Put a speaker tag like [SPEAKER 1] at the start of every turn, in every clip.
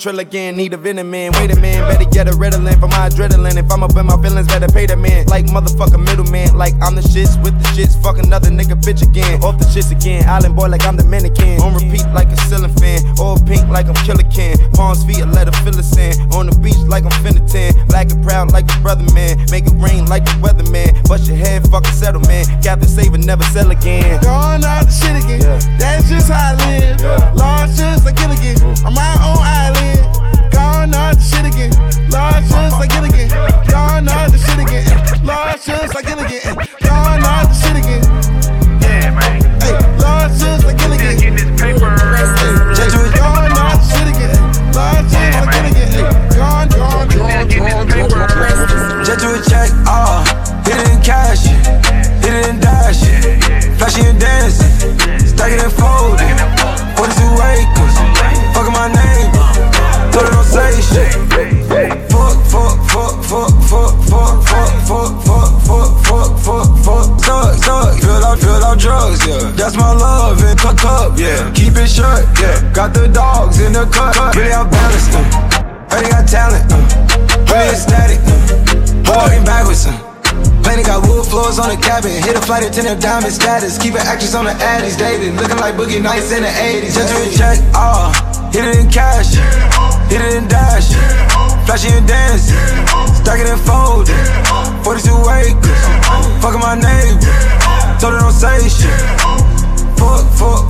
[SPEAKER 1] again,
[SPEAKER 2] trill again. Need a venom man, wait a man. Better get a Ritalin for my adrenaline. If I'm up in my feelings, better pay the man. Like motherfucker middleman, like I'm the shits with the shits. Fuck another nigga bitch again. Off the shits again. Island boy like I'm Dominican. On repeat like a ceiling. All pink like I'm Killa Cam. Palms feet, a letter fill a sand. On the beach like I'm finna tan. Black and proud like a brother man. Make it rain like the weatherman. Bust your head, fucking settle man. Captain save and never sell again.
[SPEAKER 1] Gone out the shit again. Yeah. That's just how I live. Yeah. Large just I get again. I'm my own island. Gone
[SPEAKER 3] flight attendant, diamond status. Keep an actress on the addies, dating. Looking like Boogie Nights in the 80s. Just to check, ah. Hit it in cash, hit it in dash. Flashy and dancing, stack it and fold it. 42 acres, fucking my neighbor. Told her don't say shit. Fuck, fuck,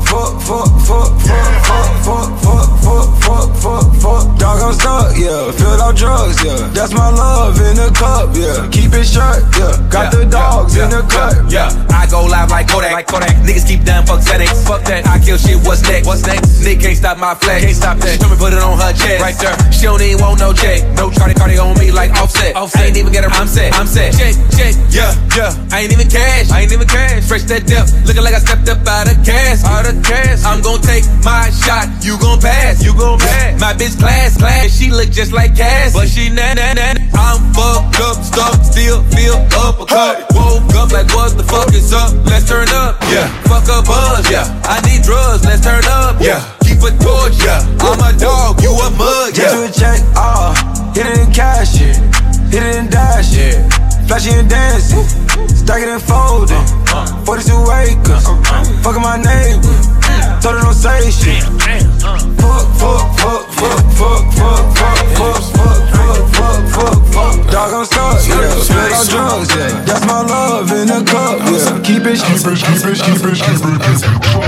[SPEAKER 3] fuck, fuck, fuck, fuck, fuck, fuck, fuck, fuck, fuck, fuck. Dog, I'm stuck, yeah. Filled out drugs, yeah. That's my love in the cup, yeah. Keep it shut, yeah. Got the dogs in the cut,
[SPEAKER 2] yeah. I go live like Kodak, like Kodak. Niggas keep down, fuck settings, fuck that. I kill shit, what's next? What's next? Nick can't stop my flex, can't stop that. She put it on her chest, right there. She don't even want no check, no Charlie Cardi on me like offset. Offset, I ain't even get her. I'm set, I'm set. Check, check, yeah, yeah. I ain't even cash, I ain't even cash. Fresh that depth, looking like I stepped up out of gas, out of gas. I'm gon' take my shot, you gon' pass, you gon' pass. My bitch class, class, she look just like Cass, but she na na na. I'm fucked up, stuck, still feel uppercut. Woke up like what the fuck is up? Let's turn up, yeah. Fuck a buzz, yeah. I need drugs, let's turn up, yeah. Keep a torch, yeah. I'm a dog, you a mug, yeah.
[SPEAKER 3] Get to a check, ah. Hit it in cash, yeah. Hit it in dash, yeah. Flashy and dancing, stack it and fold it. 42 acres, fucking my neighbor. Told her don't say shit. Fuck, fuck, fuck, fuck, fuck, Keep it, keep it, keep it, keep it, keep it, keep it.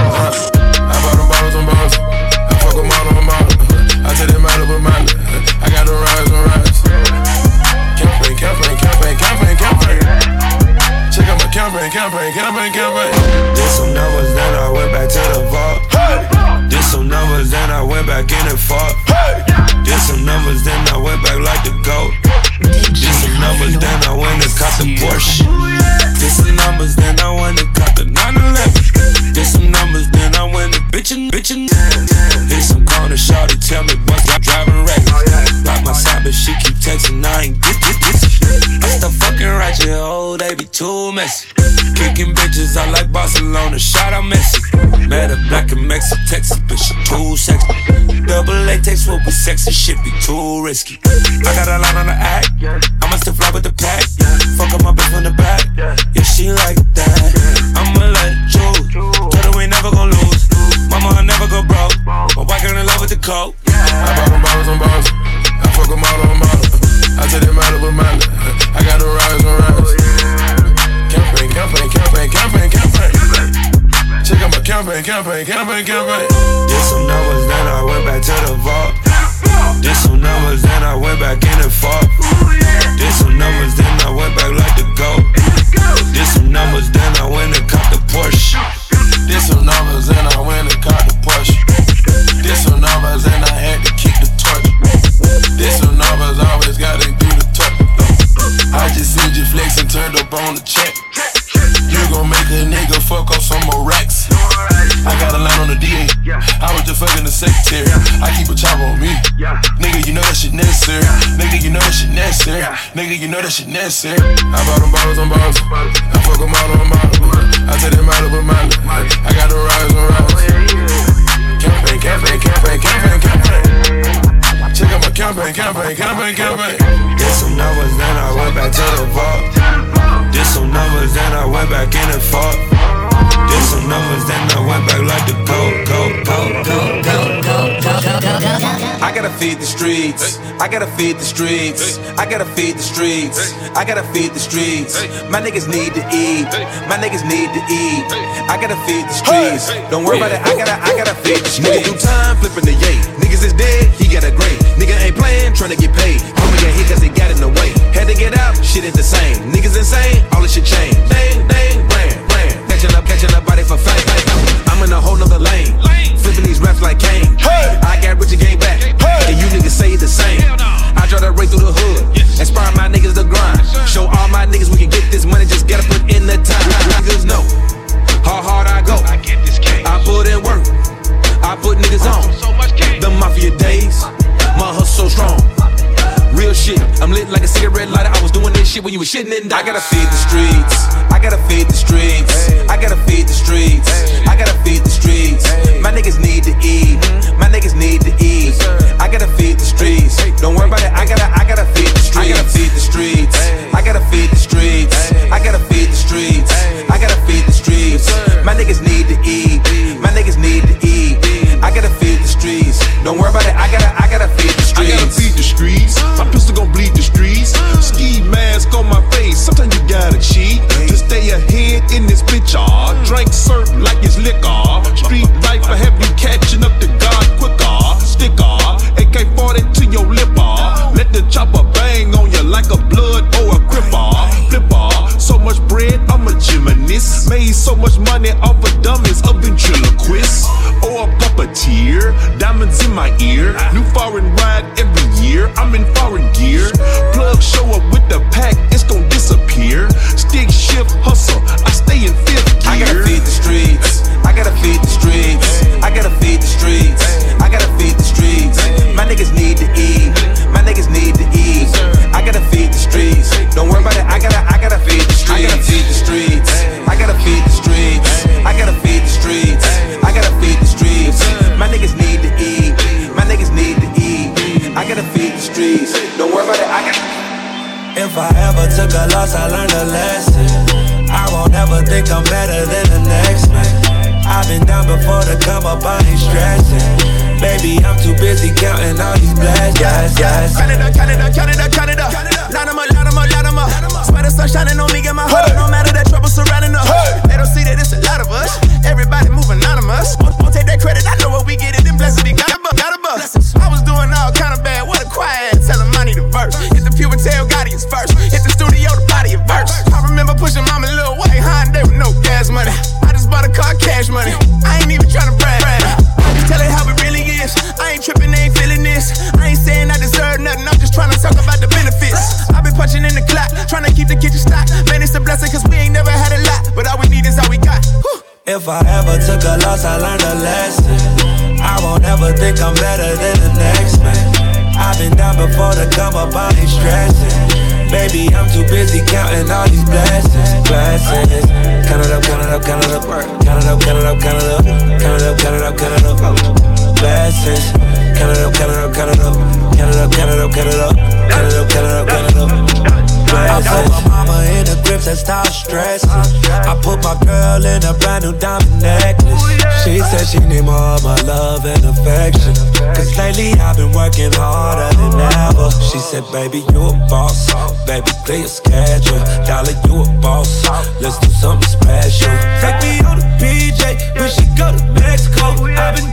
[SPEAKER 4] This shit be too risky. I got a lot on the act. I'ma still fly with the pack. Fuck up my bitch from the back. Yeah, she like that. I'ma let you. Told her we never gon' lose. Mama, I never go broke. My wife girl in love with the coke.
[SPEAKER 5] I bought them bottles on bottles. I fuck them all on bottles. I took them out of a mind. I got them rides
[SPEAKER 6] on rides. Campaign, campaign, campaign,
[SPEAKER 3] campaign, campaign. Check out my campaign, campaign, campaign, campaign. This one I was not. I went back in and fought.
[SPEAKER 6] You know that shit necessary. I bought them bottles on bottles. I fuck them all on model. I take them out of a mile. I got the rise on rise. Campaign, campaign, campaign, campaign, campaign. Check out my campaign, campaign, campaign, campaign.
[SPEAKER 3] Did some numbers, then I went back to the vault. Did some numbers, then I went back in and fought. Did some numbers, then I went back like the GOAT, GOAT, GOAT, GOAT, GOAT, GOAT.
[SPEAKER 2] I gotta feed the streets. I gotta feed the streets. I gotta feed the streets. I gotta feed the streets. My niggas need to eat. My niggas need to eat. I gotta feed the streets. Don't worry about it. I gotta, I gotta feed the streets. Nigga do time flipping the yay. Niggas is dead. He got a great. Nigga ain't playing, trying to get paid. Homie got hit cause he got in the way. Had to get out. Shit ain't the same. Niggas insane. All this shit change. Dang, dang, ran, ran. Catching up, body for fame. I'm in a whole nother lane. Flipping these raps like Kane. I got rich and game back. And you niggas say it the same. I try to race through the hood. Inspire my niggas to grind. Show all my niggas we can get this money. Just gotta put in the time. Niggas know how hard I go. I put in work. I put niggas on. The mafia days. My hustle so strong. Real shit, I'm lit like a cigarette lighter. I was doing this shit when you was shitting it. I gotta feed the streets. I gotta feed the streets. I gotta feed the streets. I gotta feed the streets. My niggas need to eat. My niggas need to eat. I gotta feed the streets. Don't worry about it. I gotta, I gotta feed the streets. I gotta feed the streets. I gotta feed the streets. I gotta feed the streets. I gotta feed the streets. My niggas need to eat. My niggas need to eat. I gotta. Don't worry about it. I gotta, I gotta feed the streets.
[SPEAKER 5] I gotta feed the streets. My pistol gon' bleed the streets. Ski mask on my face. Sometimes you gotta cheat to stay ahead in this bitch. Ah, drink serve like it's liquor. Street life I have you catching up to God quicker. Sticker, AK 40 to your lip. ah. Let the chopper much bread, I'm a gymnast. Made so much money off of dummies, a ventriloquist or a puppeteer. Diamonds in my ear, new foreign ride every year. I'm in foreign gear. Plug show up with the pack, it's gon' disappear. Stick shift hustle, I stay
[SPEAKER 7] in
[SPEAKER 8] love and affection. Cause lately I've been working harder than ever. She said, baby, you a boss. Baby, play a schedule. Dollar, you a boss. Let's do something special. Take me on the PJ, we should go to Mexico. I've been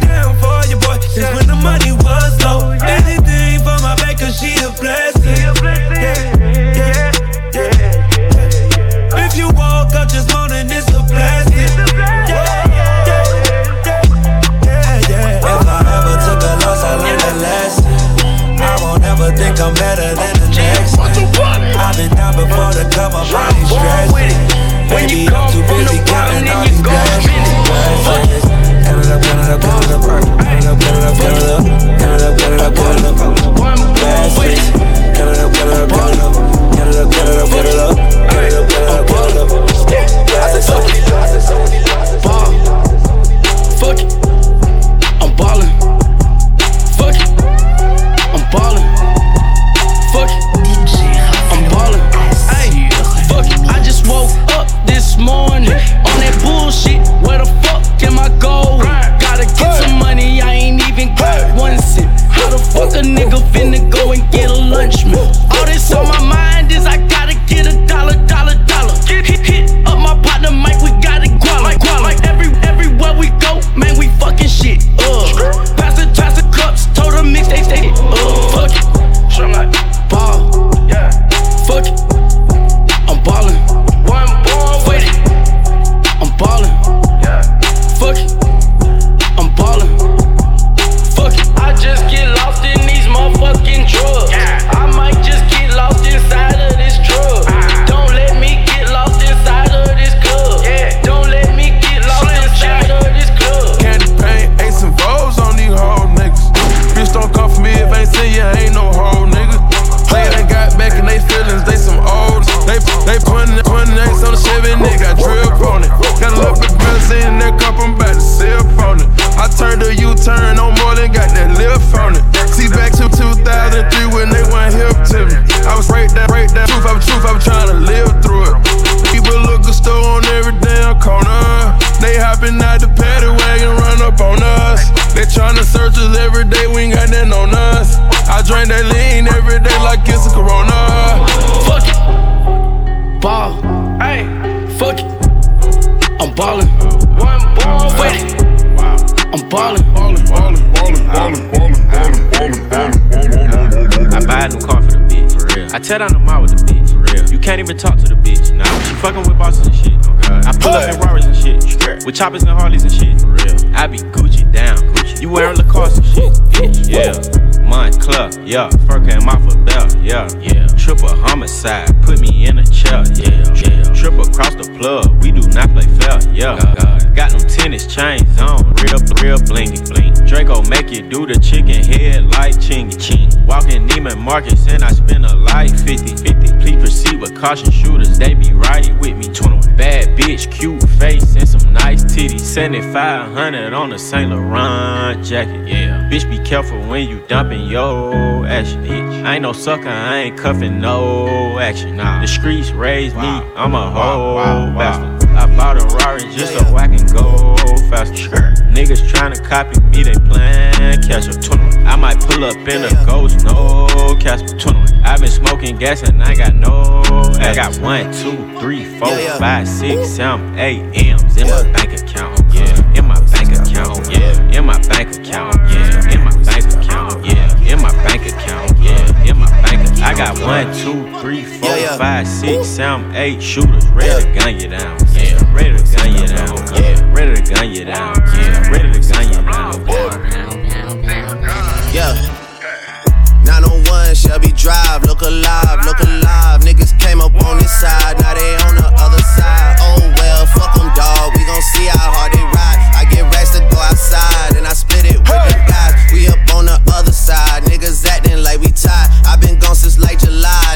[SPEAKER 9] ballin'. I
[SPEAKER 10] buy a new car for the bitch, for real. I tear down the mall with the bitch, for real. You can't even talk to the bitch, nah. She fucking with bosses and shit. I pull up in Rarers and shit, with choppers and Harleys and shit, for real. I be Gucci down, Gucci. You wearing Lacoste and shit, bitch, yeah. Moncler, yeah. Fur came off a belt, yeah, yeah. Triple homicide, put me in a chair, yeah, yeah. Triple across the plug, we do not play fair, yeah. Got them tennis chains on, real, real blingy, bling. Draco make you do the chicken head like chingy, ching. Walking Neiman Marcus and I spend a life 50, 50. Proceed with caution shooters, they be riding with me. 21. Bad bitch, cute face and some nice titties. 7500 on a Saint Laurent jacket, yeah. Bitch, be careful when you dumping your action, bitch. I ain't no sucker, I ain't cuffing no action. Nah. The streets raised me, I'm a whole bastard. I bought a Rari just so I can go faster. Niggas tryna copy me, they plan catch up. 21. I might pull up in a ghost, no Casper. 21. I've been smoking gas and I got no. I got one, two, three, four, five, six, seven, eight M's in my bank account. Yeah, in my bank account. Yeah, in my bank account. Yeah, in my bank account. Yeah, in my bank account. Yeah, in my bank account. I got one, two, three, four, five, six, seven, eight shooters ready to gun you down. Yeah, ready to gun you down. Yeah, ready to gun you down. Yeah, ready to gun you down.
[SPEAKER 11] Yeah. 901 Shelby Drive, look alive, look alive. Niggas came up on this side, now they on the other side. Oh well, fuck them, dog. We gon' see how hard they ride. I get racks to go outside, and I split it with the guys. We up on the other side, niggas acting like we tied. i been gone since like July,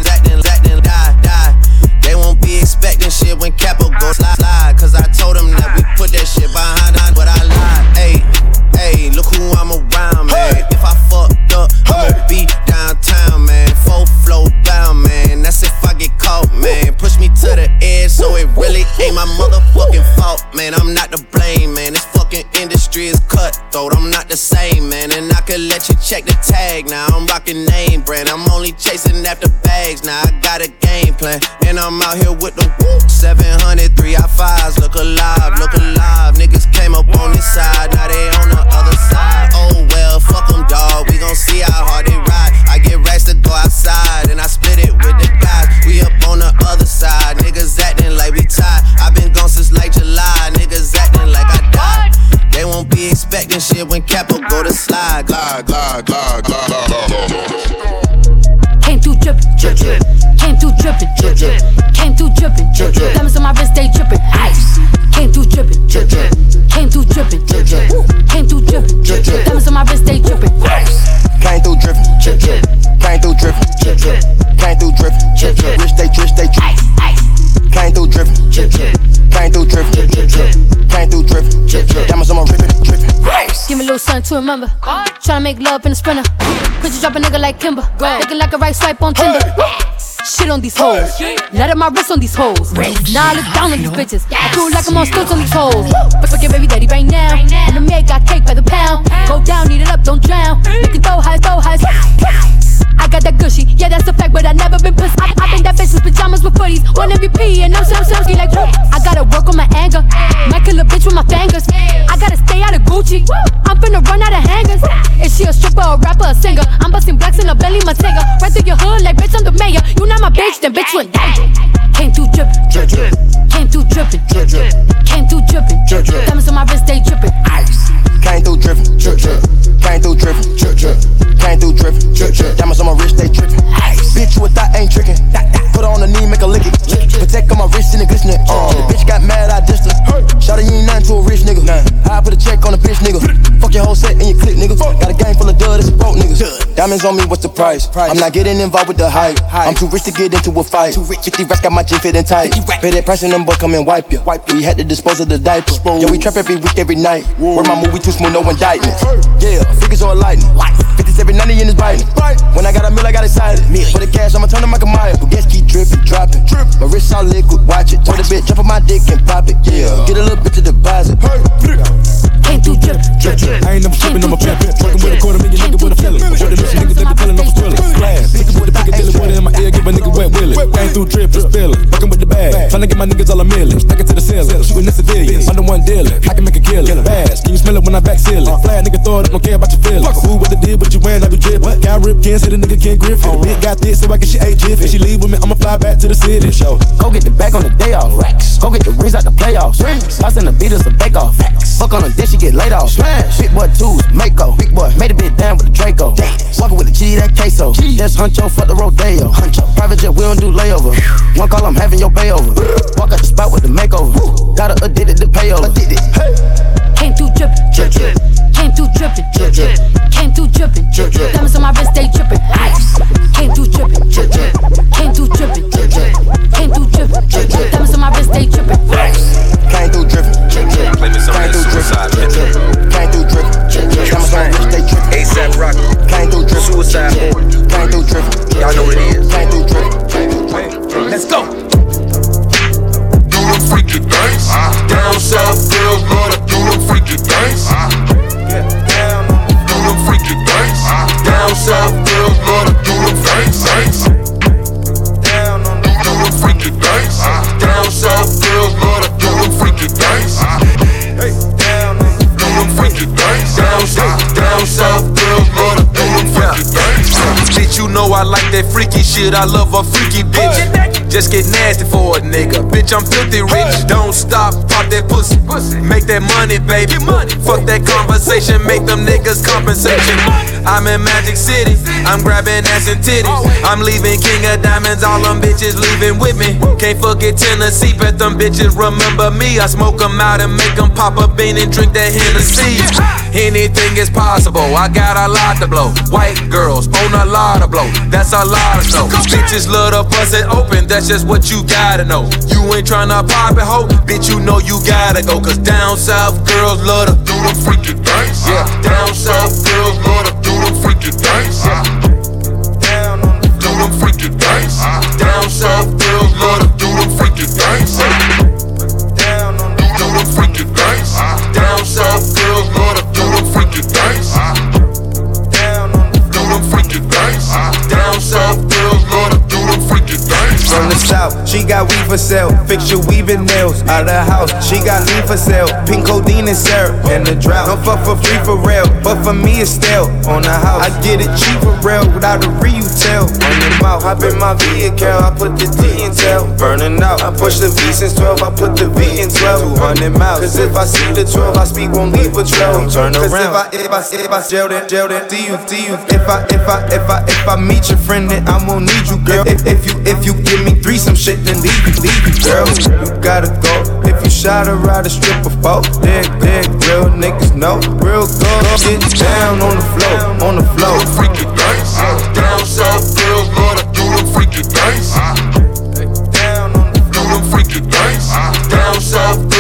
[SPEAKER 11] fault, man. I'm not to blame, man. This fucking industry is cutthroat. I'm not the same, man. And I could let you check the tag. Now I'm rocking name brand. I'm only chasing after bags. Now I got a game plan. And I'm out here with the whoop. 700, 3 I 5s. Look alive, look alive. Niggas came up on this side. Now they on the other side. Oh well, fuck them, dog. We gon' see how hard they ride. I get racks to go outside. And I split it with the guys. We up on the other side. Niggas acting like we tied. i been gone since like July. Niggas acting like I died. They won't be expecting shit when Capo go to slide. Glide, glide, glide, glide,
[SPEAKER 12] glide. Came through drippin', drip, drip. Came through drippin', drip, drip. Came through drippin', drip, drip. Diamonds on my wrist, they drippin', ice. Came through drippin', drip, drip. Came through drippin', drip, drip. Came through drippin', drip, drip. Diamonds on my wrist, they drippin', ice.
[SPEAKER 13] Came through drippin', drip, drip. Came through drippin', drip, drip. Came through drippin', drip, drip. Rich, they, rich, they, ice, ice. Came through drippin', drip, drip. Came through drippin', drip, drip. Came through drippin', drip, drip. Diamonds on my ribbon, drippin'.
[SPEAKER 12] Give me a little something to remember. Tryna make love in a sprinter. Put you drop a nigga like Kimber. Looking like a right swipe on Tinder. Shit on these hoes. Let up my wrist on these hoes. Now I look down on these bitches. I feel like I'm on stilts on these hoes. But forget baby daddy right now. And the maid got cake by the pound. Go down, eat it up, don't drown. Make it throw high, throw high. I got that gushy, yeah, that's a fact, but I never been pussy. I, I been that bitch pajamas with footies, one MVP, and I'm so silky like whoop. I gotta work on my anger, might kill a bitch with my fingers. I gotta stay out of Gucci, I'm finna run out of hangers. Is she a stripper, a rapper, a singer? I'm busting blacks in a belly, my Matega. Right through your hood, like bitch, I'm the mayor. You not my bitch, then bitch, you in danger. Came through drippin', drip, drip. Came through drippin', drip, drip. Came through drippin', drip, drip. Diamonds on my wrist, they drippin'. Ice.
[SPEAKER 13] Came through drippin', drip, drip. Came through drippin', drip, drip. Came through drippin', drip, drip. Diamonds on my wrist, they drippin'. Ice. Bitch, you a thought ain't trickin'. Put her on the knee, make her lick it. Protect on my wrist and the glistening. Uh, the bitch got mad, I dissed her. Shot you ain't nothing to a rich nigga. I put a check on a bitch nigga. Fuck your whole set and your click nigga. Got a gang full of dud, it's a broke niggas. Diamonds on me, what's the price? I'm not getting involved with the hype. I'm too rich to get into a fight. 50 racks got my jeans fitting tight. Pay that price and them boy come and wipe you. We had to dispose of the diaper. Yeah, we trap every week, every night. Where my movie too smooth, no indictment. Yeah, figures on lightning. 50s every 90 in his biting. When I got a meal, I got excited. For the cash, I'ma turn to Michael Myers. But guess keep dripping, dropping. My wrist all liquid, watch it. Told the bitch, jump on my dick and pop it. Yeah, get a little bit to deposit.
[SPEAKER 12] Came through drip, drip, drip.
[SPEAKER 14] I ain't never tripping, I'm a pimp. Working with a quarter million nigga with a feeling. What the mission niggas they be telling them for drilling. Glass, niggas with a Piccadilly water in my ear, give a nigga wet willy. Came through drip, just spilling. Fucking with the bag, trying to get my niggas all a million. Stuck it to the ceiling, shooting the civilians. I'm the one dealing, I can make a killing. Fast, can you smell it when I back ceiling? Uh. Fly nigga throw it up, don't care about your feelings. Who what the deal, but you wearing, I be dripping. Got rip, can't say the nigga can't grip it. Oh. Bitch got this, so I can she ate jiffy. She leave with me, I'ma fly back to the city. Show.
[SPEAKER 15] Go get the bag on the day off. Racks. Go get the rings out the playoffs. Rings. Lost in the beaters, a bake off. Facts. Fuck on a dish, she get laid off. Smash. Big boy twos, Mako. Big boy made a bit down with the Draco. Dance. Walking with the G, that queso. G. That's Huncho, fuck the Rodeo. Huncho. Private jet, we don't do layover. One call, I'm having your bay over. Walk out the spot with the makeover. Got her addicted to payola. Addicted. Hey.
[SPEAKER 12] Came through drippin', drip, drip. Came through drippin', drip, drip. Came through drippin', drip, drip. Diamonds on my wrist, they drippin'. Ice. Came through drippin', drip, drip. Came through drippin', drip, drip. Came through drippin', drip, drip. Diamonds on my wrist, they drippin'. Ice.
[SPEAKER 13] Came through drippin', drip, drip.
[SPEAKER 2] Play me some of
[SPEAKER 13] Came
[SPEAKER 2] that
[SPEAKER 13] through
[SPEAKER 2] suicide,
[SPEAKER 13] drippin', drip, drip. Came through drippin', drip, drip. Diamonds on my wrist, they drippin'.
[SPEAKER 2] ASAP Rocky.
[SPEAKER 13] Came through drippin',
[SPEAKER 2] Suicide
[SPEAKER 13] drip,
[SPEAKER 2] boy.
[SPEAKER 13] drip. Came through drippin'.
[SPEAKER 2] Y'all know what it is.
[SPEAKER 13] Came through drippin', came through drippin'.
[SPEAKER 2] Let's go.
[SPEAKER 16] Them freaky things. Down south girls love to do them freaky things. Do them freaky things. Down south girls love to do them things. things. Do them freaky things. Down south girls love to do them freaky things. Do them freaky things. Down south, down south girls to do them freaky things.
[SPEAKER 2] Bitch, you know I like that freaky shit. I love a freaky bitch. Just get nasty for a nigga. Bitch, I'm filthy rich. Don't stop, pop that pussy. Make that money, baby. Fuck that conversation, make them niggas compensation. I'm in Magic City. I'm grabbing ass and titties. I'm leaving King of Diamonds. All them bitches leaving with me. Can't forget Tennessee, but them bitches remember me. I smoke them out and make them pop a bean and drink that Hennessy. Anything is possible. I got a lot to blow. White girls own a lot of blow. That's a lot of snow. Bitches love to bust it open. That's just what you gotta know. You ain't tryna pop it, ho. Bitch, you know you gotta go. Cause down south girls love to
[SPEAKER 16] Do them freaky things.
[SPEAKER 2] Yeah.
[SPEAKER 16] Down south girls love to do them freaky things. Do them freaky things. Down south girls love to do them freaky things. Do them
[SPEAKER 17] She got weed for sale. Fix your weaving nails out of the house. She got lean for sale. Pink codeine and syrup in the drought. Don't fuck for free for real, but for me it's still on the house. I get it cheap for real without a retail. On the mouth, hop in my vehicle. I put the D in tail. Burning out. I push the V since 12. I put the V in 12. 200 miles. Cause if I see the 12, I speak won't leave a trail. Don't turn around. Cause if I, if I, if I jail it, jail it, see you, see you. If I, if I, if I, if I meet your friend, then I won't need you, girl. If, if you, if you give me three some shit, then leave leave girl. You gotta go. If you shot her ride a strip of boat, Dick, dig, real niggas know. Real good get down on the floor, on the floor.
[SPEAKER 18] Freaky dice, uh, down south girls love to do them freaky dice. Uh, do them freaky dice.
[SPEAKER 19] Uh,
[SPEAKER 10] down south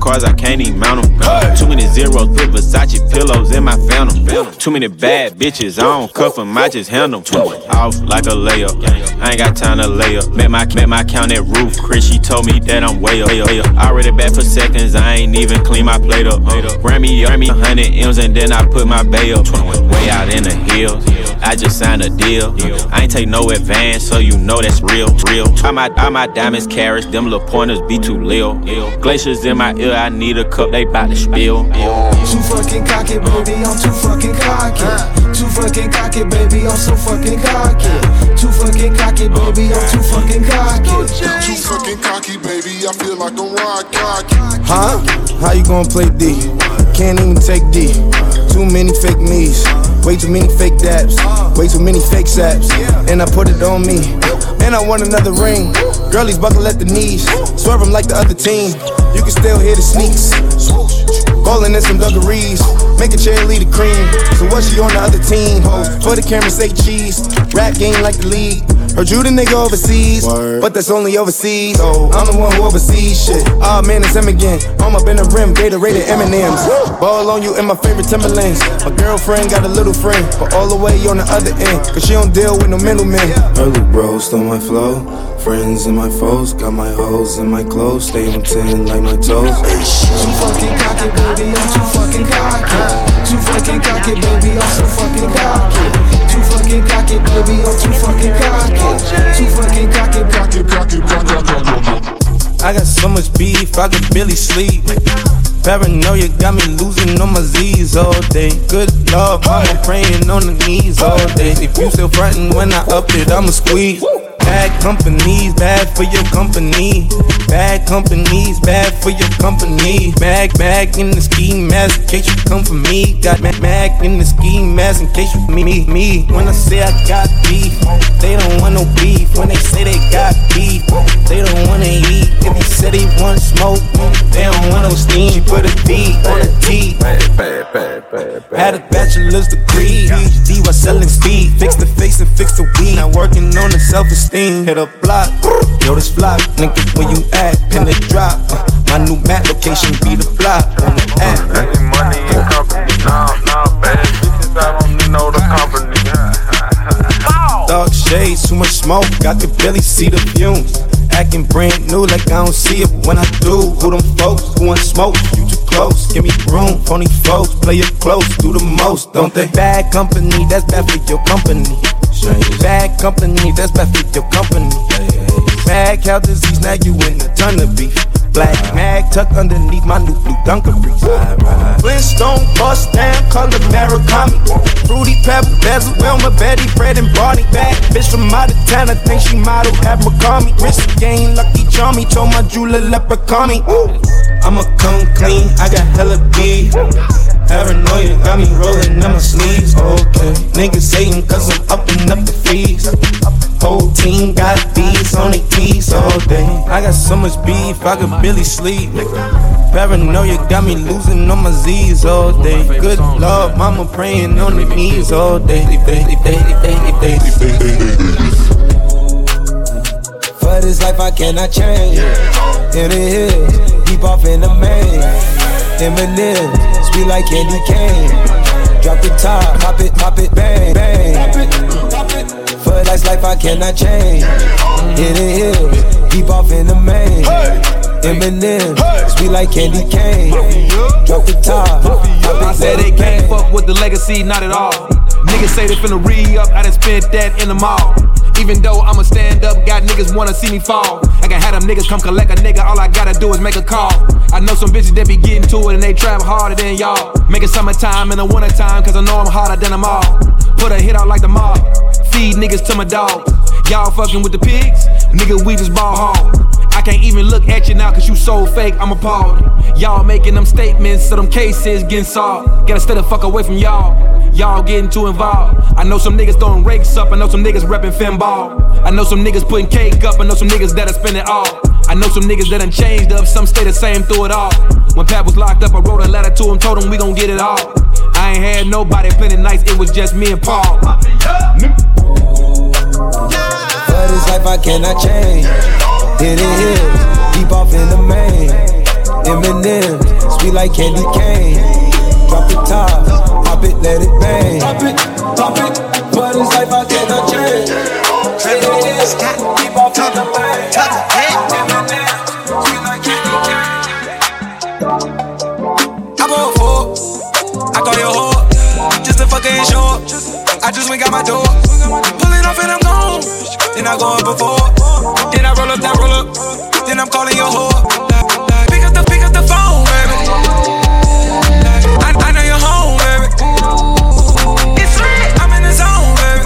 [SPEAKER 10] cars, I can't even mount them. Too many zeros, put Versace pillows in my phantom. Too many bad bitches, I don't cuff them, I just handle them. Off like a layup, I ain't got time to lay up. Met my, met my count at roof, Chris, she told me that I'm way up. Up. Already back for seconds, I ain't even clean my plate up. Uh, Grammy, Grammy, 100 M's and then I put my bay up. Way out in the hills, I just signed a deal. I ain't take no advance, so you know that's real, real. All my, all my diamonds carrots, them little pointers be too lil. Glaciers in my ear, I need a cup, they bout to spill.
[SPEAKER 7] Too fucking cocky, baby. I'm too fucking cocky. Too fucking cocky, baby. I'm so fucking cocky. Too fucking cocky, baby. I'm too fucking cocky.
[SPEAKER 18] Too fucking cocky, baby. I feel like I'm ride cocky.
[SPEAKER 17] Huh? How you gonna play D? Can't even take D. Too many fake me's. Way too many fake dabs. Way too many fake saps. And I put it on me. And I want another ring. Girlies buckle at the knees. Swerve 'em like the other team. You can still hear the sneaks. Bowling in some dungarees. Make a cheerleader cream. So what she on the other team? Ho, for the camera say cheese. Rap game like the league. Heard you the nigga overseas, but that's only overseas. So I'm the one who oversees shit. Ah man, it's him again. I'm up in the rim, Gatorade M&M's. Ball on you in my favorite Timberlands. My girlfriend got a little friend, but all the way on the other end, cause she don't deal with no middlemen.
[SPEAKER 20] Early bros stole my flow. Friends and my foes, got my hoes in my clothes, stay on 10 like my toes.
[SPEAKER 21] Too fucking cocky, baby, I'm too fucking cocky. Too fucking cocky, baby, I'm so fucking cocky. Too fucking cocky, baby, I'm too fucking cocky. Too fucking cocky, cocky, cocky, cocky.
[SPEAKER 17] I got so much beef, I could barely sleep. Paranoia got me losing on my Z's all day. Good lord, mama praying on the knees all day. If you still frontin' when I up it, I'ma squeeze. Bad companies, bad for your company. Bad companies, bad for your company. Mag, mag in the ski mask in case you come for me. Got mag, mag in the ski mask in case you me, me, me. When I say I got beef, they don't want no beef. When they say they got beef, they don't wanna eat. If you say they want smoke, they don't want no steam. She Put a D on a T. Had a bachelor's degree, PhD while selling speed. Fix the face and fix the weed. Now working on the self-esteem. Hit a block, yo this block, nigga where you at? Pin the drop. Uh, my new map location be the block on the app.
[SPEAKER 22] money and company, nah, nah, bad bitches, I don't need no the company.
[SPEAKER 17] Dark shades, too much smoke, I could barely see the fumes. Acting brand new like I don't see it when I do. Who them folks? Who want smoke? You too close. Give me room, phony folks. Play it close, do the most, don't they? Bad company, that's bad for your company. Bad company, that's bad for your company. Mad cow disease, now you in a ton of beef. Black mag tucked underneath my new blue Dunkarees. Flintstone bust down, color Murakami. Fruity pebble, bezel, Wilma, Betty, Fred, and Barney. Bad bitch from out of town, I think she model at McCarmy. Wrist game, lucky charmy, told my jeweler leprechaun me. I'ma come clean, I got hella beef. Paranoia got me rolling in my sleeves. Okay, niggas hating cause I'm upping up the fees. Whole team got beats on their teeth all day. I got so much beef, I could barely sleep. Paranoia got me losing on my Z's all day. Good lord, mama praying on the knees all day.
[SPEAKER 3] For this life I cannot change. In the hills, deep off in the main. Eminem, sweet like candy cane. Drop the top, pop it, pop it, bang, bang. For this life I cannot change. In the hills, deep off in the main. Eminem, sweet like candy cane. Drop the top,
[SPEAKER 5] I said they can't fuck with the legacy, not at all. Niggas say they finna re up, I done spent that in the mall. Even though I'ma stand up, got niggas wanna see me fall. I can have them niggas come collect a nigga, all I gotta do is make a call. I know some bitches that be getting to it and they trap harder than y'all. Make it summertime and the wintertime, cause I know I'm harder than them all. Put a hit out like the mob, feed niggas to my dog. Y'all fucking with the pigs, nigga, we just ball hard. I can't even look at you now cause you so fake, I'm appalled. Y'all making them statements, so them cases getting solved. Gotta stay the fuck away from y'all. Y'all getting too involved. I know some niggas throwing rakes up, I know some niggas repping finball. I know some niggas putting cake up, I know some niggas that'll spend it all. I know some niggas that done changed up, some stay the same through it all. When Pat was locked up, I wrote a letter to him, told him we gon' get it all. I ain't had nobody playing nights, it was just me and Paul.
[SPEAKER 3] For this life I cannot change. In the hills, deep off in the main. Eminem, sweet like candy cane. Drop the top, pop it, let it bang. Pop it, pop it. For this life I cannot change. In the hills, deep off in the main. Eminem, sweet like candy cane.
[SPEAKER 23] I bought four. I call your whore. Just a fucking short. I just went got my door. Pull it off and I'm gone. Then I go up before. Roll up, then roll up. Then I'm calling your whore. Pick up the, pick up the phone, baby. I, I know you're home, baby. It's lit. I'm in the zone, baby.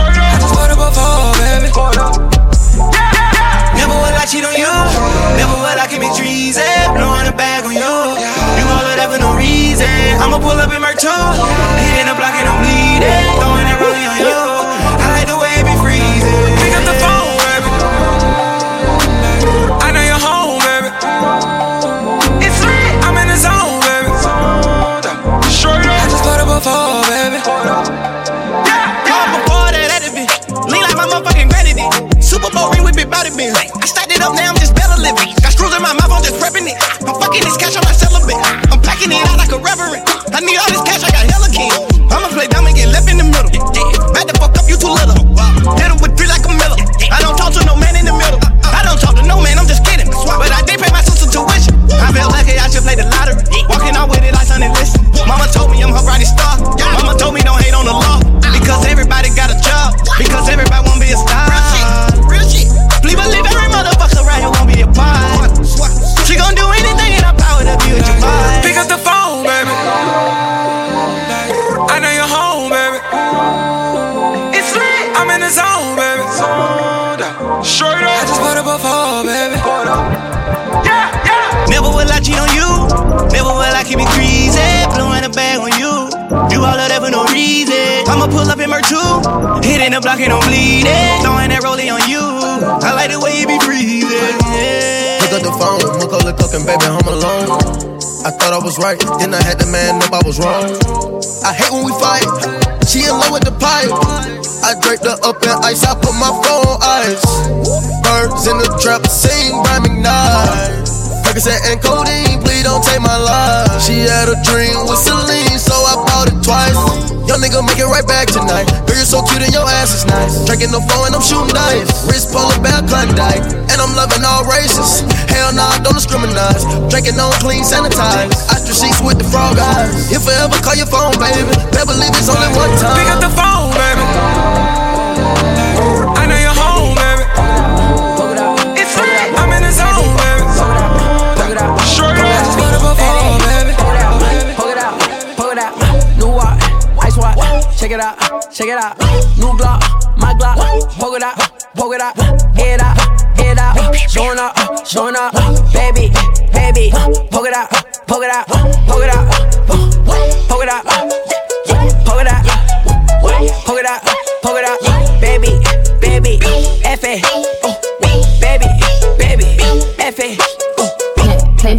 [SPEAKER 23] I just put up before, baby. Never will I cheat on you. Never will I commit treason. Blowing a bag on you. You all of that for no reason. I'ma pull up in my too. Hitting the block and I'm it up, now I'm just better living. Got screws in my mouth, I'm just prepping it. I'm fucking this cash, I'm like celibate. I'm packing it out like a reverend. I need all this cash, I got hella king. You. All that for no reason. I'ma pull up in Mer 2. Hitting the block and I'm bleeding. Throwing that rollie on you. I like the way you be breathing. Yeah.
[SPEAKER 11] Pick up the phone, Macaulay Culkin, baby, home alone. I thought I was right, then I had to man up, I was wrong. I hate when we fight. She in love with the pipe. I draped her up in ice, I put my phone on ice. Birds in the trap, sing by McKnight. Percocet and codeine, please don't take my life. She had a dream with Celine, so I bought it twice. Young nigga, make it right back tonight. Girl, you're so cute and your ass is nice. Drinking the phone and I'm shooting dice. Wrist polar bear Klondike, and I'm loving all races. Hell nah, don't discriminate. Drinking on clean, sanitized. After sheets with the frog eyes. If I ever call your phone, baby, better believe it's only one time.
[SPEAKER 24] Pick up the phone, baby.
[SPEAKER 25] Check it out, check it out. New Glock, my Glock. Poke it out, poke it out. Head out, head out. Showing up, showing up. Baby, baby. Poke it out, poke it out, poke it out. Poke it out, poke it out. Poke it out, poke it out. Baby, baby. F A.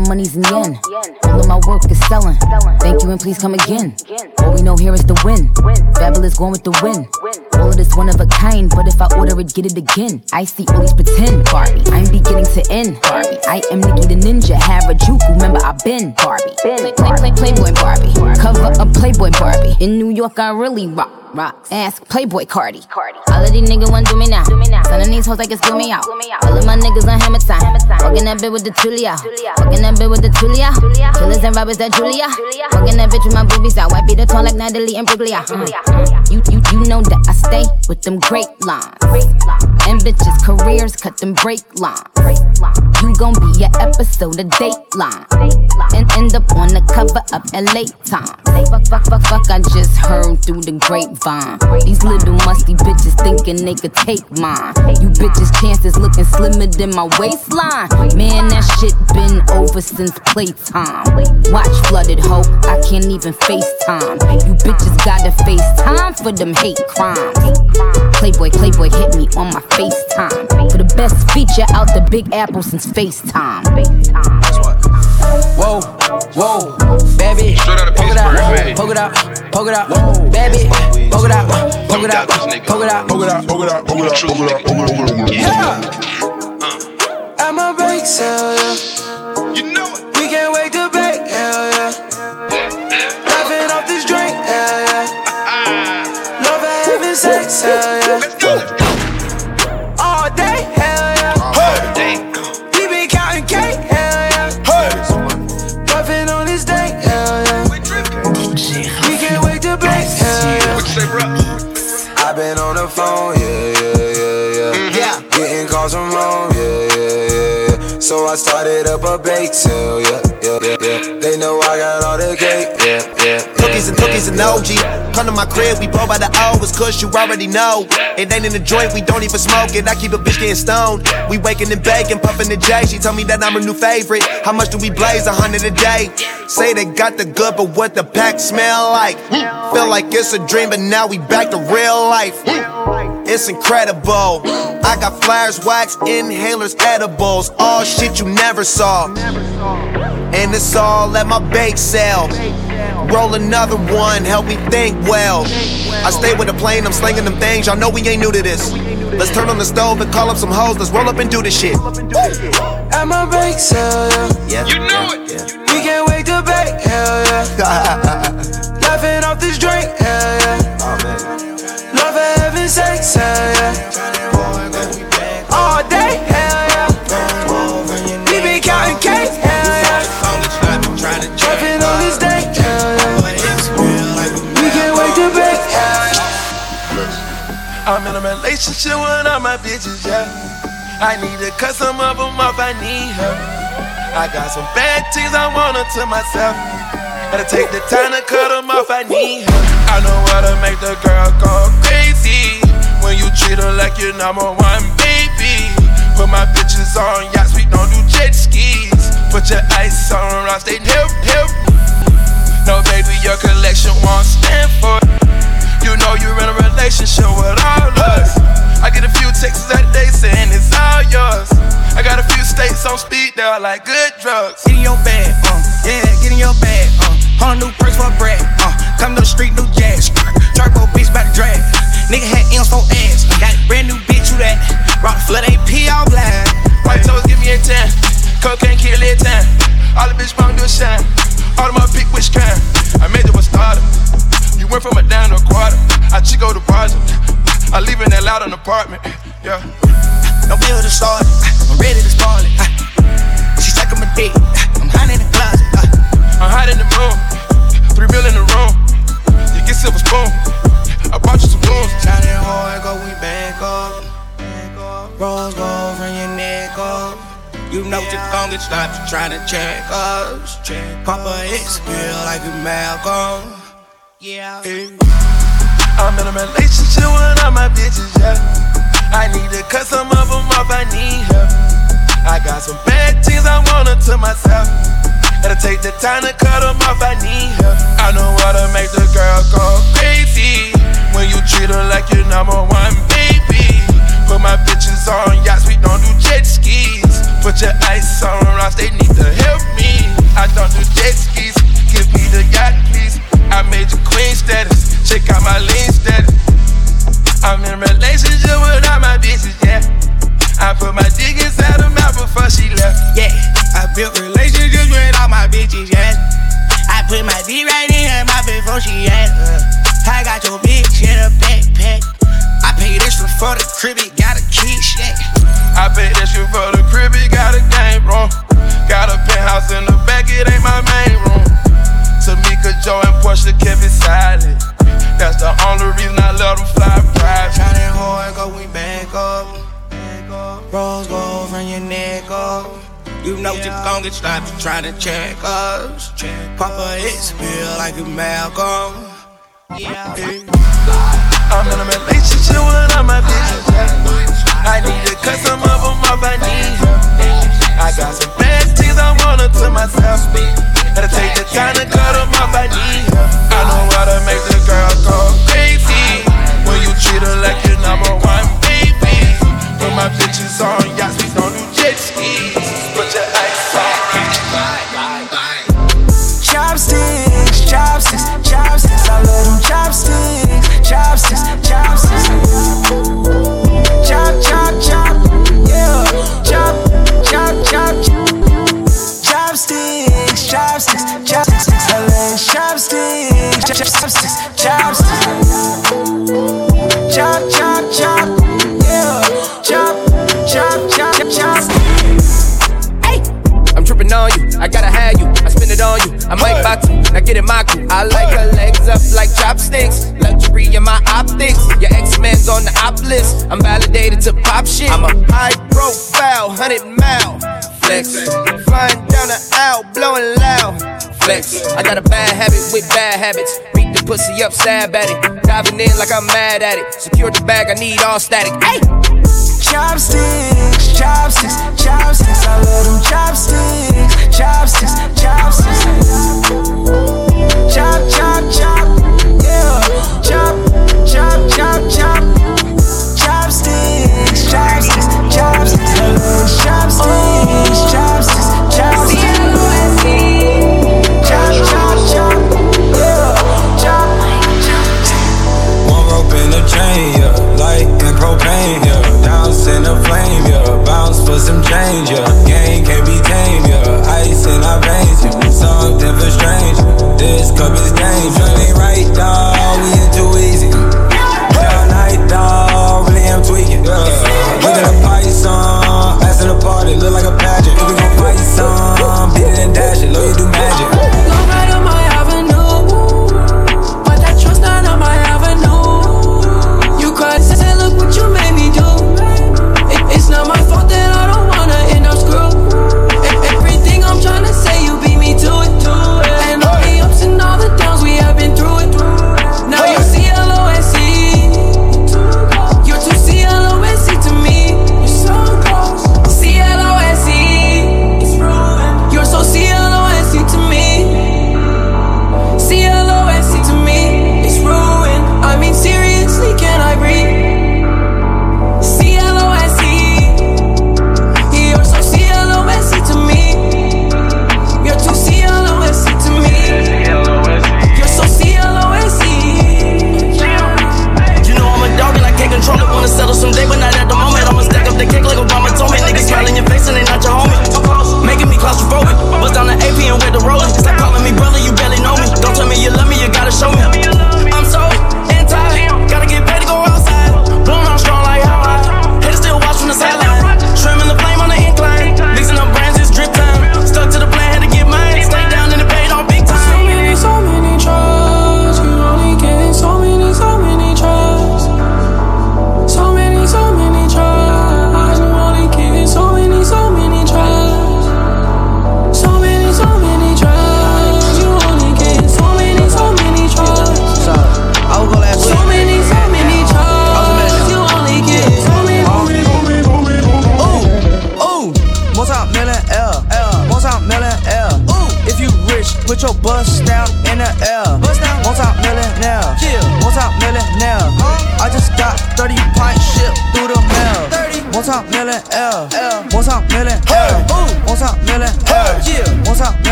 [SPEAKER 19] my money's in yen, all of my work is selling. Thank you and please come again. All we know here is the win. Fabulous going with the win. All of this one of a kind, but if I order it, get it again. I see all these pretend Barbie. I'm beginning to end Barbie. I am Nicki the Ninja, Harajuku. Remember I've been Barbie. Play, play, play, Playboy Barbie. Cover up Playboy Barbie. In New York, I really rock. Rocks. Ask Playboy Cardi. All of these niggas want to do me now. Sending these hoes like it's do me out. All of my niggas on hammer time. Walking that bitch with the Tulia. Walking that bitch with the Tulia. Killers and robbers that Julia. Walking that bitch with my boobies out. Beat the tone like Natalie Imbruglia. Uh. You, you, you know that I stay with them great lines. And bitches' careers cut them break lines. You gon' be an episode of Dateline. And end up on the cover of LA Times. Fuck, fuck, fuck, fuck, I just heard through the grapevine. These little musty bitches thinking they could take mine. You bitches' chances looking slimmer than my waistline. Man, that shit been over since playtime. Watch flooded hoe, I can't even FaceTime. You bitches gotta FaceTime for them hate crimes. Playboy, Playboy hit me on my FaceTime. For the best feature out the Big Apple since FaceTime.
[SPEAKER 25] Whoa, whoa, baby. Straight out of Pittsburgh, man. Poke it out, poke it out, baby. Poke it out, poke it out, poke it out, poke it out, poke it out, poke it out, poke it out, poke it out. Yeah.
[SPEAKER 24] I'm a break sale, yeah. You know it. We can't wait to break, hell yeah. Laughing off this drink, hell yeah. Love having sex, hell yeah.
[SPEAKER 3] So I started up a bake sale, yeah, yeah, yeah, yeah. They know I got all the cake, yeah, yeah, yeah.
[SPEAKER 23] Cookies
[SPEAKER 11] and cookies and OG. Come to my crib, we blow by the it's cause you already know. It ain't in the joint, we don't even smoke it. I keep a bitch getting stoned. We waking and baking, puffing the J. She told me that I'm her new favorite. How much do we blaze? A hundred a day. Say they got the good, but what the pack smell like? Hmm. Feel like it's a dream, but now we back to real life. Hmm. It's incredible. I got flyers, wax, inhalers, edibles, all shit you never saw. And it's all at my bake sale. Roll another one, help me think well. I stay with the plane, I'm slinging them things. Y'all know we ain't new to this. Let's turn on the stove and call up some hoes. Let's roll up and do this shit.
[SPEAKER 26] At my bake sale, yeah.
[SPEAKER 11] You know it.
[SPEAKER 26] We can't wait to bake, hell yeah. Laughing off this drink, hell yeah. Oh, Love for All day. We counting this. We can't wait to.
[SPEAKER 5] I'm in a relationship with all my bitches, yeah. I need to cut some of them off, I need her. I got some bad things I her to myself. Gotta take the time to cut them off, I need her. I know how to make the girl go crazy. When you treat her like your number one baby. Put my bitches on yachts, we don't do jet skis. Put your ice on rocks, they help, help. No, baby, your collection won't stand for it. You know you're in a relationship with all us. I get a few texts that day saying it's all yours. I got a few states on speed, they're like good drugs.
[SPEAKER 27] Get in your bag, uh, yeah, get in your bag, uh. Hundred new perks for bread, uh. Come to the street, new jazz. Turbo bitch about to drag. Nigga had M's for ass. Got a brand new bitch, who that? Rock flood AP all black.
[SPEAKER 5] White toes give me a 10. Cocaine kill it 10. All the bitch bong do a shine. All of my pick which kind. I made it a starter. You went from a down to a quarter. I chico the project. I leave in that loud an apartment. Yeah.
[SPEAKER 27] No bill to start it. I'm ready to spoil it. She sucking my dick. I'm hiding in the closet.
[SPEAKER 5] I'm hot in the room. Three mil in the room. You get silver spoon. I bought you some.
[SPEAKER 27] Shot it hard, go we back up. Rose gold from your neck up. You know you gon' get stopped trying to check us. Papa X feel like a Malcolm. Yeah.
[SPEAKER 5] I'm in a relationship with all my bitches, yeah. I need to cut some of them off, I need help. I got some bad things I want her to myself. Gotta take the time to cut them off, I need help. I know how to make the girl go crazy. When you treat her like your number one baby. Put my bitches on yachts, we don't do jet skis. Put your ice on rocks, they need to help me. I don't do jet skis, give me the yacht, please. I made you queen status, check out my lean status. I'm in relationship with all my bitches, yeah. I put my dick inside her mouth before she left.
[SPEAKER 27] Yeah, I built relationships with all my bitches, yeah. I put my dick right in her mouth before she asked. Uh, I got your bitch in a backpack. I paid extra for the crib, it got a key, shit.
[SPEAKER 5] I paid extra for the crib, it got a game room. Got a penthouse in the back, it ain't my main room. Tamika, Joe, and Portia kept it silent. That's the only reason I let them fly private.
[SPEAKER 27] Shot it hard, go we back up. Rose gold from your neck up. You know you gon' get stopped trying to check us. Check Papa X feel like a Malcolm.
[SPEAKER 5] I'm in a relationship with all my bitches. I need to cut some of them off, I need. I got some bad things I her to myself. Gotta take the time to cut them off, I need. I know how to make the girl go crazy. When you treat her like your number one baby. Put my bitches on yachts, we don't do jet skis. Put your
[SPEAKER 26] chopsticks, chopsticks. Chop, chop, chop, yeah. Chop, chop, chop, chopsticks, chopsticks, chopsticks. I chopsticks, chopsticks, chopsticks. Chop, chop, chop, yeah. Chop, chop, chop, chop.
[SPEAKER 28] I'm tripping on you, I gotta have you, I spend it on you. I might box you, now get in my crew. I like her legs up like chopsticks, luxury in my optics. Your X-Men's on the op list, I'm validated to pop shit. I'm a high profile, 100 mile,
[SPEAKER 7] Flex. Flying down the aisle, blowing loud. Flex. I got a bad habit with bad habits. Beat the pussy up, stab at it. Diving in like I'm mad at it. Secure the bag, I need all static. Hey!
[SPEAKER 3] Chopsticks, chopsticks, chopsticks. I love them chopsticks, chopsticks, chopsticks. Chop, chop, chop, yeah. Chop, chop, chop, chop. Chopsticks, chopsticks, chopsticks. I love chopsticks, chopsticks, chopsticks. Chop, chop, chop, yeah. Chop,
[SPEAKER 25] One rope in the chain, yeah. Light and propane, yeah. In the flame, yeah. Bounce for some change, yeah. Game can't be tamed, yeah. Ice in our veins, yeah. Something for strange. This cup is dangerous. Ain't right, dawg. We in too easy. Down night, dawg. Really am tweaking. Yeah. Look at the python. Uh, Ass in the party, look like a pageant.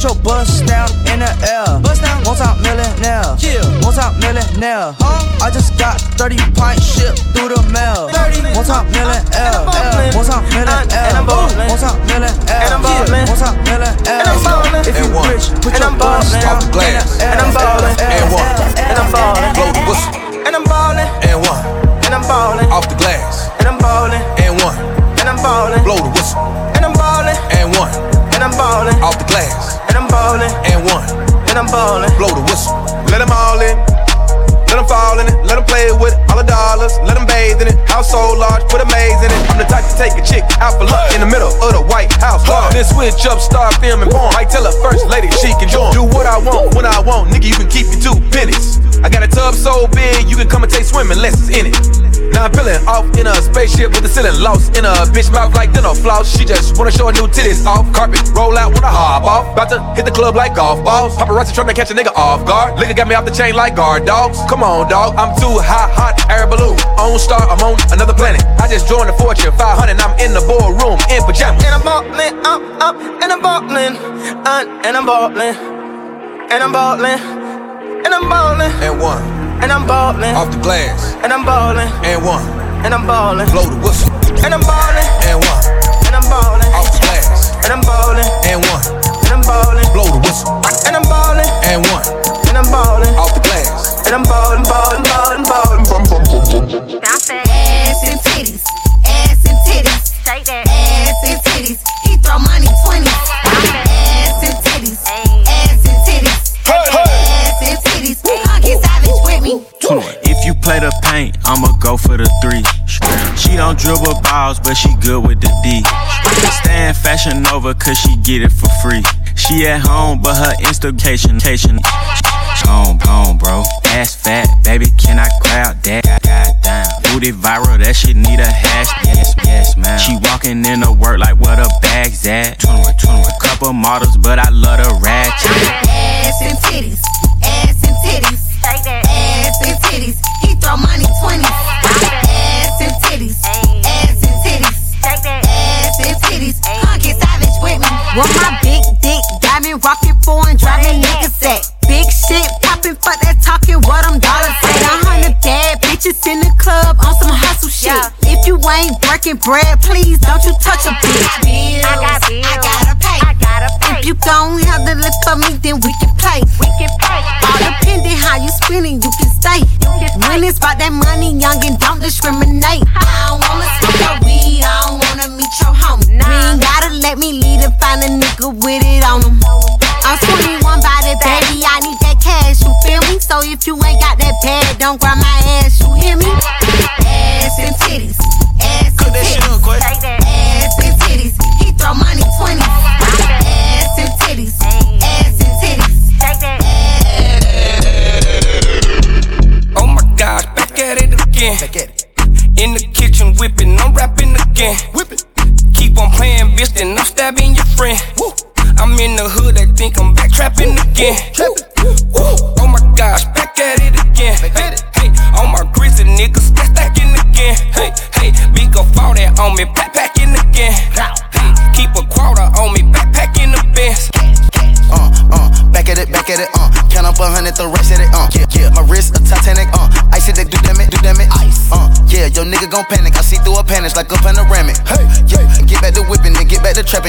[SPEAKER 29] Put your bust down in the L. Bust down. Multi-millionaire. Yeah. Multi-millionaire. Huh? I just got 30 pints shipped through the mail. 30. Multi-million L. L. Multi-million L. Multi-million L. Yeah. Multi-million L. If you rich, put your bust down in the L.
[SPEAKER 30] And I'm ballin'. And one.
[SPEAKER 17] And I'm ballin'.
[SPEAKER 30] Blow the whistle.
[SPEAKER 17] And I'm ballin'.
[SPEAKER 30] And one.
[SPEAKER 17] And I'm ballin'.
[SPEAKER 30] Off the glass.
[SPEAKER 17] And I'm ballin'.
[SPEAKER 30] And one.
[SPEAKER 17] And I'm ballin'.
[SPEAKER 30] Blow the whistle.
[SPEAKER 17] And I'm ballin'.
[SPEAKER 30] And one.
[SPEAKER 17] And I'm ballin'.
[SPEAKER 30] Off the glass.
[SPEAKER 17] And ballin'.
[SPEAKER 30] And one.
[SPEAKER 17] And I'm ballin'.
[SPEAKER 30] Blow the whistle.
[SPEAKER 2] Let them all in. Let them fall in it, let them play with it. All the dollars, let them bathe in it. House so large, put a maze in it. I'm the type to take a chick out for lunch in the middle of the White House. Lawn. Then switch up, start filming porn. I tell her first lady she can join. Do what I want when I want, nigga. You can keep your two pennies. I got a tub so big you can come and take swimming lessons in it. Now I'm peeling off in a spaceship with the ceiling lost in a bitch mouth like dental floss. She just wanna show her new titties off. Carpet roll out when I hop off. About to hit the club like golf balls. Paparazzi trying to catch a nigga off guard. Liquor got me off the chain like guard dogs. Come on, dog. I'm too hot, hot air balloon. On star, I'm on another planet. I just joined the Fortune 500. I'm in the boardroom in pajamas.
[SPEAKER 17] And I'm ballin', up, up, and I'm ballin', uh, and I'm ballin', and I'm ballin', and I'm ballin'.
[SPEAKER 30] And one.
[SPEAKER 31] And I'm ballin'.
[SPEAKER 2] Off the glass,
[SPEAKER 31] and I'm ballin'.
[SPEAKER 2] And one,
[SPEAKER 31] and I'm ballin'.
[SPEAKER 2] Blow the whistle,
[SPEAKER 31] and I'm ballin'.
[SPEAKER 2] And one,
[SPEAKER 31] and I'm ballin'.
[SPEAKER 2] Off the glass,
[SPEAKER 31] and I'm ballin'.
[SPEAKER 2] And one,
[SPEAKER 31] and I'm ballin'.
[SPEAKER 2] Blow the whistle,
[SPEAKER 31] and I'm ballin'.
[SPEAKER 2] And one,
[SPEAKER 31] and I'm ballin'.
[SPEAKER 2] Off the glass,
[SPEAKER 31] and I'm ballin', ballin', ballin', ballin'.
[SPEAKER 32] Ass and titties, ass and titties, ass and titties. He throw money 20.
[SPEAKER 10] If you play the paint, I'ma go for the three. She don't dribble balls, but she good with the D. Stand fashion over, cause she get it for free. She at home, but her Instacation. Home, home, bro. Ass fat, baby, can I grab that? Goddamn. Booty viral, that shit need a hash. Yes, yes, man. She walking in the work like where the bag's at. 21, 21. Couple models, but I love the ratchet.
[SPEAKER 32] Ass and titties, ass and titties, ass and titties. He throw money 20. Ass and titties, ass and titties, ass and titties. Get savage with me. Want my big dick, diamond rockin' foreign, driving niggas set. Big shit poppin', fuck that talking, what I'm dollars at. A hundred bad bitches in the club on some hustle shit. If you ain't working bread, please don't you touch a bitch. I got bills. I gotta pay. Gotta pay. If you gon' have to live for me, then we can play. We can play. All depending how you spending, you can stay. When it's about that money, young and don't discriminate. I don't wanna smoke your weed, I don't wanna meet your homie. You ain't gotta let me lead and find a nigga with it on him. I'm 21 by the baby, I need that cash, you feel me? So if you ain't got that bag, don't grab my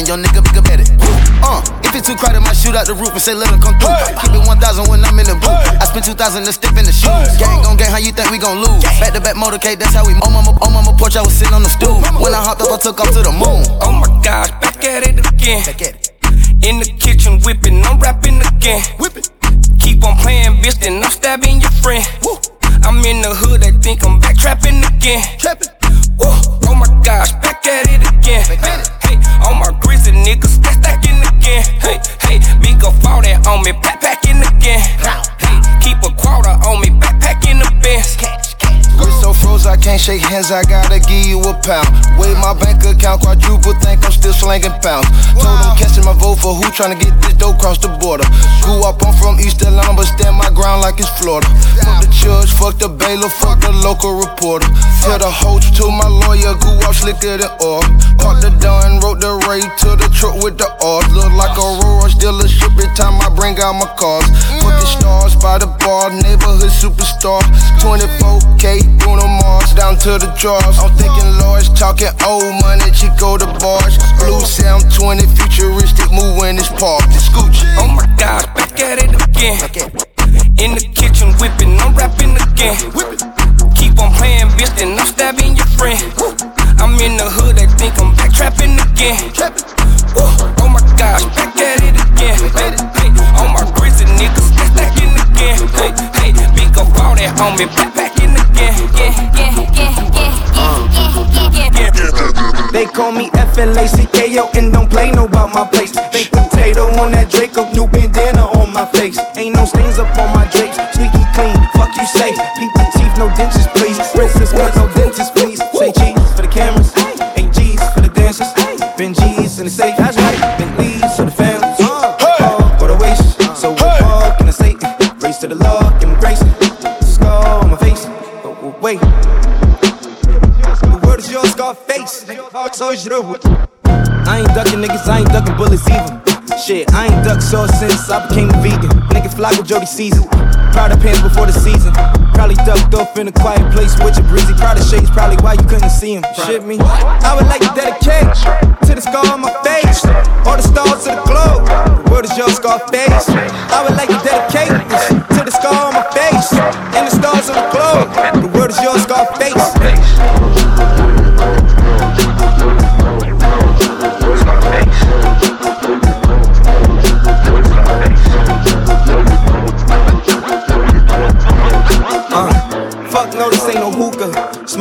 [SPEAKER 13] get back to trapping. Your nigga. Uh, if it's too crowded, might shoot out the roof and say let him come through. Keep it 1,000 when I'm in the booth. I spent 2,000 to step in the shoes. Gang on gang, how you think we gon' lose? Back to back motorcade, that's how we. On mama, on mama porch, I was sitting on the stool. When I hopped up, I took off to the moon.
[SPEAKER 27] Oh my gosh, back at it again.
[SPEAKER 13] Back at it.
[SPEAKER 27] In the kitchen whipping, I'm rapping again. Whipping. Keep on playing, bitch, then I'm stabbing your friend. Woo. I'm in the hood, they think I'm back trapping again. Trapping. Woo. Oh my gosh, back at it again. Hey, all my grizzly niggas stack stacking again. Hey, hey, big up all that on me, backpacking again. Hey, keep a quarter on me, backpacking the best.
[SPEAKER 13] Wrist so froze, I can't shake hands, I gotta give you a pound. Weigh my bank account, quadruple, think I'm still slanging pounds. Told them catching my vote for who tryna get this dough cross the border. Grew up, I'm from East Atlanta, but stand my ground like it's Florida. Fuck the judge, fuck the bailiff, fuck the local reporter. Tell the hoes to my lawyer, grew up slicker than oil. Parked the done, wrote the rate to the truck with the oars. Look like a Royce dealership every time I bring out my cars. Fucking stars by the bar, neighborhood superstar. 24K, Bruno Mars, down to the drawers. I'm thinking Lords, talking old money, Chico the bars. Blue Sound 20, futuristic, move in this park. The scooch.
[SPEAKER 27] Oh my gosh, back at it again. In the kitchen whipping, I'm rapping again. Keep on playing, bitch, then I'm stabbing your friend. I'm in the hood, they think I'm back trapping again. Oh my gosh, back at it again. Hey, my grizzly niggas stack stacking again. Hey, hey, big up all that me, backpacking again.
[SPEAKER 17] They call me FLACKO and don't play no about my place. Baked potato on that Draco, new bandana on my face. Ain't no stains up on my drapes, squeaky clean. Fuck you say, peep the teeth, no dentist please. Princess cut, no dentist please. Say cheese for the cameras, ain't G's for the dancers. Been G's in the safe, so I ain't ducking niggas, I ain't ducking bullets either. Shit, I ain't duck sauce since I became a vegan. Nigga fly with Jody Season. Proud of pants before the season. Probably ducked off in a quiet place with your breezy. Proud of shades, probably why you couldn't see him. Shit me. I would like to dedicate to the scar on my face. All the stars to the globe. The world is your scar face. I would like to dedicate this to the scar on my face. And the stars of the globe. The world is your scar face.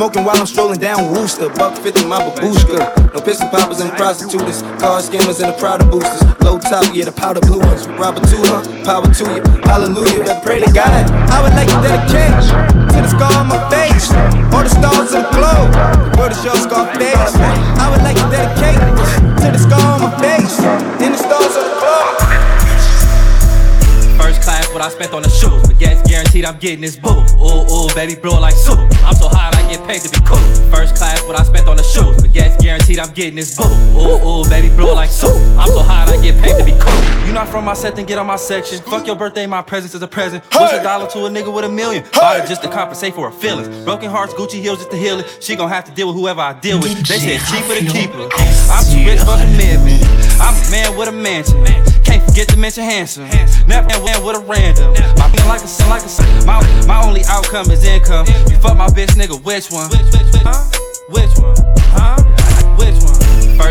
[SPEAKER 17] Smoking while I'm strolling down Wooster. Buck 50 my babushka. No pistol poppers and prostitutes. Car scammers and the Prada boosters. Low top, yeah, the powder blue ones. Robert two, huh? Power to you. Hallelujah. I pray to God. I would like to dedicate to the scar on my face. All the stars of the globe. The world is your scar face. I would like to dedicate to the scar on my face. And the stars of the globe.
[SPEAKER 33] First class, what I spent on the shoes. But gas guaranteed I'm getting this boo. Ooh, ooh, baby, blow like soup. I'm so hot, I'm getting this boo. Ooh, ooh, baby, blow like soup. I'm so hot, I get paid to be cool. You not from my set, then get on my section. Fuck your birthday, my presence is a present. What's a dollar to a nigga with a million? Buy it just to compensate for her feelings. Broken hearts, Gucci heels just to heal it. She gon' have to deal with whoever I deal with. They said cheaper to keep her. I'm too rich for commitment. I'm a man with a mansion. Can't forget to mention handsome. Never went with a random. My feeling like a sin, like a sin. My, my only outcome is income. You fuck my bitch, nigga, which one? Huh? Which one?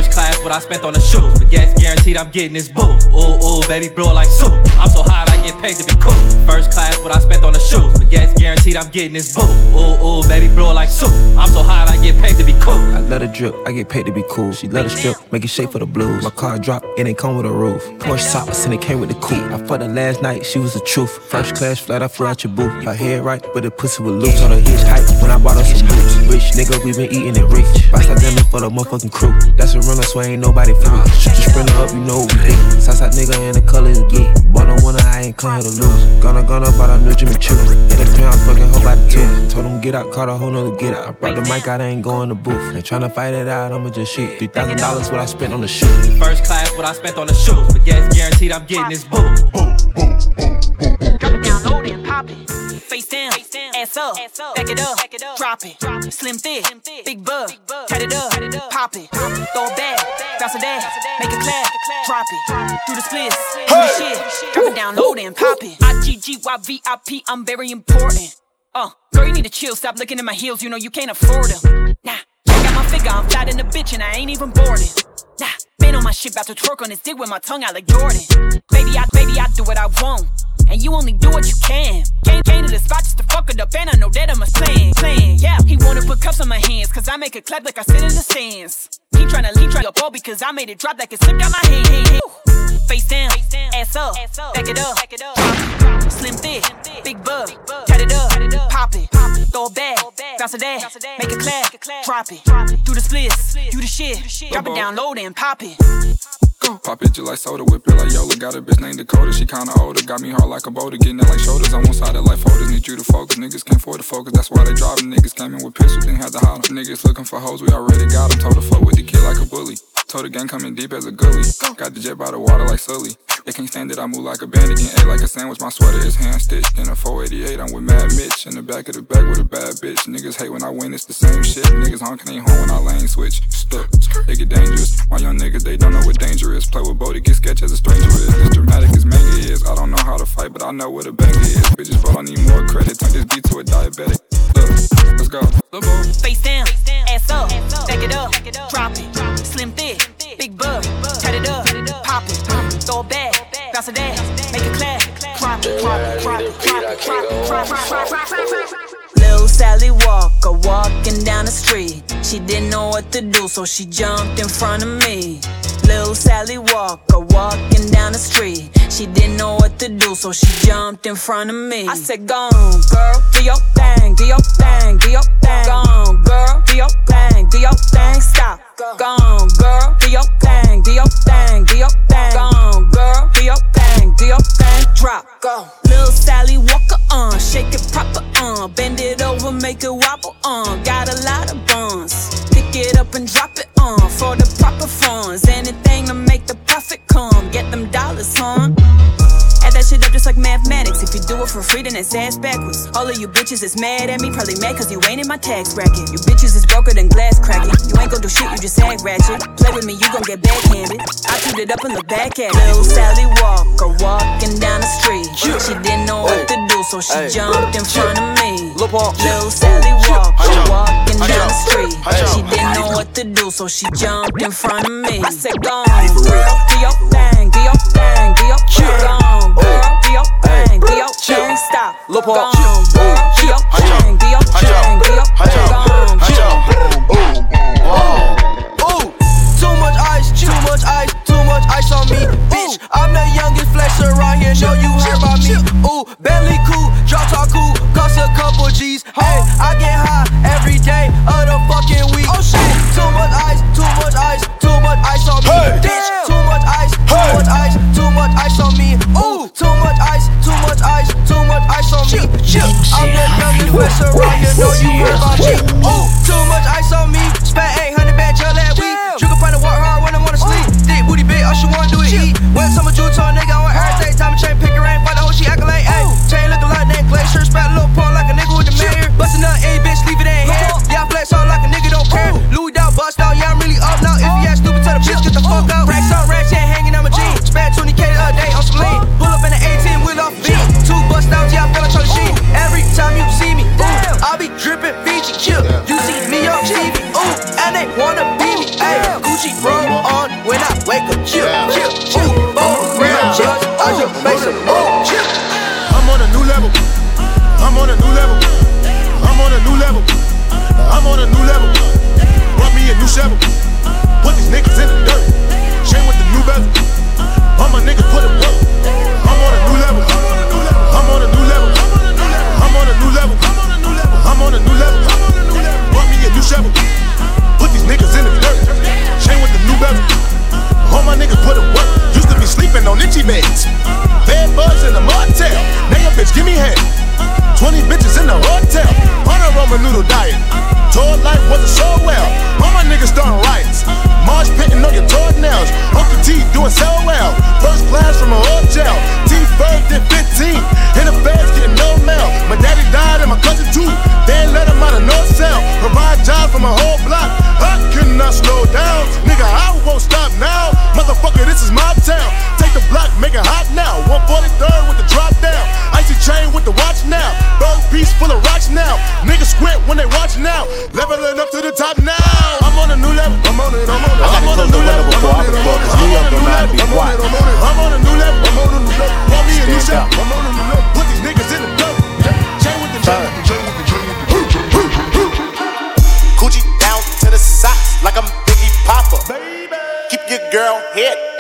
[SPEAKER 33] First class, what I spent on the shoes. But gas guaranteed I'm getting this boo. Ooh, ooh, baby, blow like soup. I'm so hot, I get paid to be cool. First class, what I spent on the shoes. But gas guaranteed I'm getting this boo. Ooh, ooh, baby, blow like soup. I'm so hot, I get paid to be cool.
[SPEAKER 3] I let her drip, I get paid to be cool. She let her strip, make it shake for the blues. My car drop, it ain't come with a roof. Porsche tops and it came with the coupe. I fucked her last night, she was the truth. First class flight, I flew out your booth. Her head right, but the pussy was loose. On the hitch height when I bought her some boots. Rich nigga, we been eating it rich. Vice dinner for the motherfucking crew. That's a runner, so ain't nobody flew. Shoot your sprinter up, you know what we do. Southside nigga and the color is blue. Bought no winner, I ain't come here to lose. Gonna, gonna, but I knew Jimmy Choo. In the pen, I fucking hope I two. Told him get out, caught a whole nother get out. I brought the mic out, I ain't going to booth. Ain't tryna fight it out, I'ma just shoot. Three thousand dollars what I spent on the shoe.
[SPEAKER 33] First class, what I spent on the shoes. But gas guaranteed I'm getting this boo. Boom, boom, boom, boom, boom.
[SPEAKER 34] Drop it down low, then pop it. Face down, ass up, back it up, drop it. Slim thick, big bug, cut it up, pop it. Throw it back, bounce it down, make it clap, drop it. Do the splits, do the shit. Drop it down low, then pop it. I G G Y V I P, I'm very important. Uh, girl, you need to chill. Stop looking at my heels. You know you can't afford them. Nah, check out my figure. I'm fat in the bitch and I ain't even boarding. Nah, been on my shit, about to twerk on his dick with my tongue out like Jordan. Baby, I, baby, I do what I want. And you only do what you can. Came, came to the spot just to fuck it up, and I know that I'm a plan. Plan, yeah. He wanna put cups on my hands, cause I make it clap like I sit in the stands. He tryna lead try up all because I made it drop like it slipped out my hand. Face down, face down, ass up, ass up back it up, drop it. up. Slim thick, big bug, cut it up, pop it, pop it. throw it back, bounce it down, make it clap, drop it. Do the splits, do the shit, drop it down low, then pop it.
[SPEAKER 35] Pop it just like soda, whip it like Yola. Got a bitch named Dakota, she kinda older. Got me hard like a boulder, getting it like shoulders. On one side of like folders, need you to focus. Niggas can't afford to focus, that's why they driving. Niggas came in with pistols, then had to holler. Niggas looking for hoes, we already got them. Told her fuck with the kid like a bully. Told the gang coming deep as a gully. Got the jet by the water like Sully. They can't stand it, I move like a bandit, getting ate like a sandwich. My sweater is hand stitched. In a 488, I'm with Mad Mitch. In the back of the bag with a bad bitch. Niggas hate when I win, it's the same shit. Niggas honking ain't home when I lane switch. Stuck, they get dangerous. My young niggas, they don't know what danger is. Play with Bodie, get sketch as a stranger is. As dramatic as manga is. I don't know how to fight, but I know what a banger is. Bitches, but I need more credit. Turn this beat to a diabetic. Look, let's go.
[SPEAKER 34] Face down, ass up, back it up, drop it. Slim thick, big bug, cut it up, pop it. Throw it back, bounce it down, make it clap. Drop it, drop it, drop it, drop it, drop it, drop it, drop it, drop it.
[SPEAKER 36] Lil Sally Walker walking down the street. She didn't know what to do, so she jumped in front of me. Lil Sally Walker walking down the street. She didn't know what to do, so she jumped in front of me. I said, Go on, girl, do your thing, do your thing, do your thing. Go on, girl, do your thing, do your thing. Stop. Go on, girl, do your thing, do your thing, do your thing. Go on, girl, do your thing, do your thing. Drop. Go. Lil Sally Walker on, shake it proper on, bend it over, make it wobble on. Got a lot of buns. Pick it up and drop it on for the proper funds. Anything to make the profit come. Get them dollars
[SPEAKER 25] for free, then it's ass backwards. All of you bitches is mad at me, probably mad cause you ain't in my tax bracket. You bitches is broker than glass cracking. You ain't gon' do shit, you just act ratchet. Play with me, you gon' get backhanded. I toot it up and look back at it. Little Sally Walker walking down the street. She didn't know what to do, so she jumped in front of me. Little Sally Walker walking down the street. She didn't know what to do, so she jumped in front of me. I said, Go on, girl, do your thing, do your thing, do your thing. Go do your thing, do your thing. Stop. Go on, do your
[SPEAKER 1] piece full of rocks now. Niggas squint when they watch now. Leveling up to the top now. I'm on a new level. I'm on it. I'm on it. I'm on a new level. I'm on it. I'm on it. I'm on a new level. I'm on it. I'm on it. I'm on a new level. I'm on a new level. Call me a new shot. I'm on a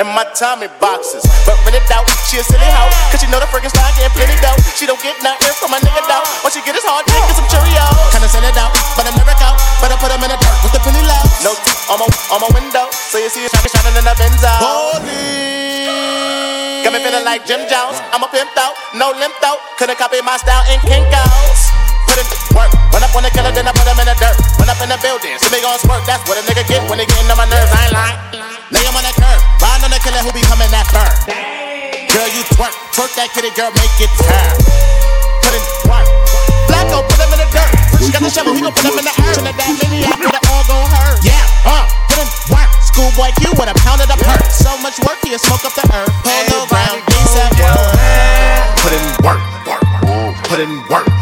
[SPEAKER 1] in
[SPEAKER 35] my Tommy boxes. But rent it out, she a silly hoe. Cause she know the freaking style getting plenty dough. She don't get nothing from my nigga though. What she get is hard dick and some Cheerios. Kinda send it out, but I'm never out. Better put them in the dirt with the penny low. No teeth on my, on my window. So you see it shining, shining in the Benzo. Got me feeling like Jim Jones. I'm a pimp out, no limp out. Couldn't copy my style in Kinko's. Put in work. Run up on the killer, then I put him in the dirt. Run up in the building, see me gon' squirt. That's what a nigga get when they getting on my nerves. The killer who be coming that burn. Girl, you twerk. Twerk that kitty, girl, make it turn. Put in work. Blacko, put him in the dirt. She got the shovel, he gon' put him in the earth. And that maniac, put it all gon' hurt. Yeah, uh, put in work. Schoolboy Q with a pound of the perk. So much work, he'll smoke up the earth. Polo ground, ASAP work. Put in work, work, put in work.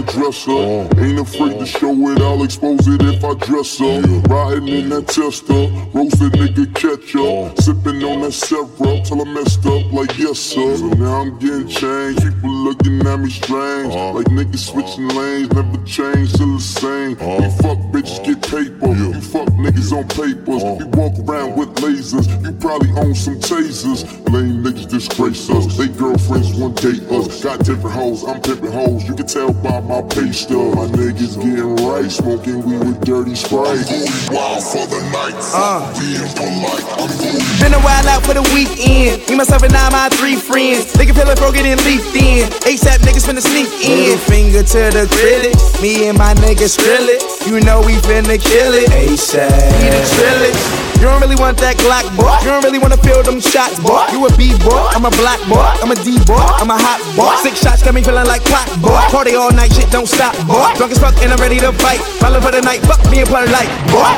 [SPEAKER 37] That dresser. Ain't afraid to show it, I'll expose it if I dress up. Riding in that tester. Roasted nigga catch up. Sipping on that syrup till I messed up like yes sir. So now I'm getting changed. People looking at me strange. Like niggas switching lanes, never change, still the same. We fuck bitches get paper. You fuck niggas on papers. We walk around with lasers. You probably own some tasers. Lame niggas disgrace us. They girlfriends one date us. Got different hoes, I'm pimping hoes. You can tell by my pay stub. My niggas getting right, smoking weed with dirty sprite. I'm wild for the night.
[SPEAKER 17] Uh.
[SPEAKER 37] Being polite, I'm going
[SPEAKER 17] Been a while out for the weekend. Me, myself, and I, my three friends. Nigga feel like broken and leaked in. ASAP niggas finna sneak in. Finger to the critic. Me and my niggas drill it. You know we finna kill it. ASAP. We the trill it. You don't really want that Glock, boy. You don't really wanna feel them shots, boy. You a B boy, I'm a black boy, I'm a D boy, I'm a hot boy. Six shots got me feeling like clock, boy. Party all night, shit don't stop, boy. Drunk as fuck and I'm ready to fight. Falling for the night, fuck me and play light, boy.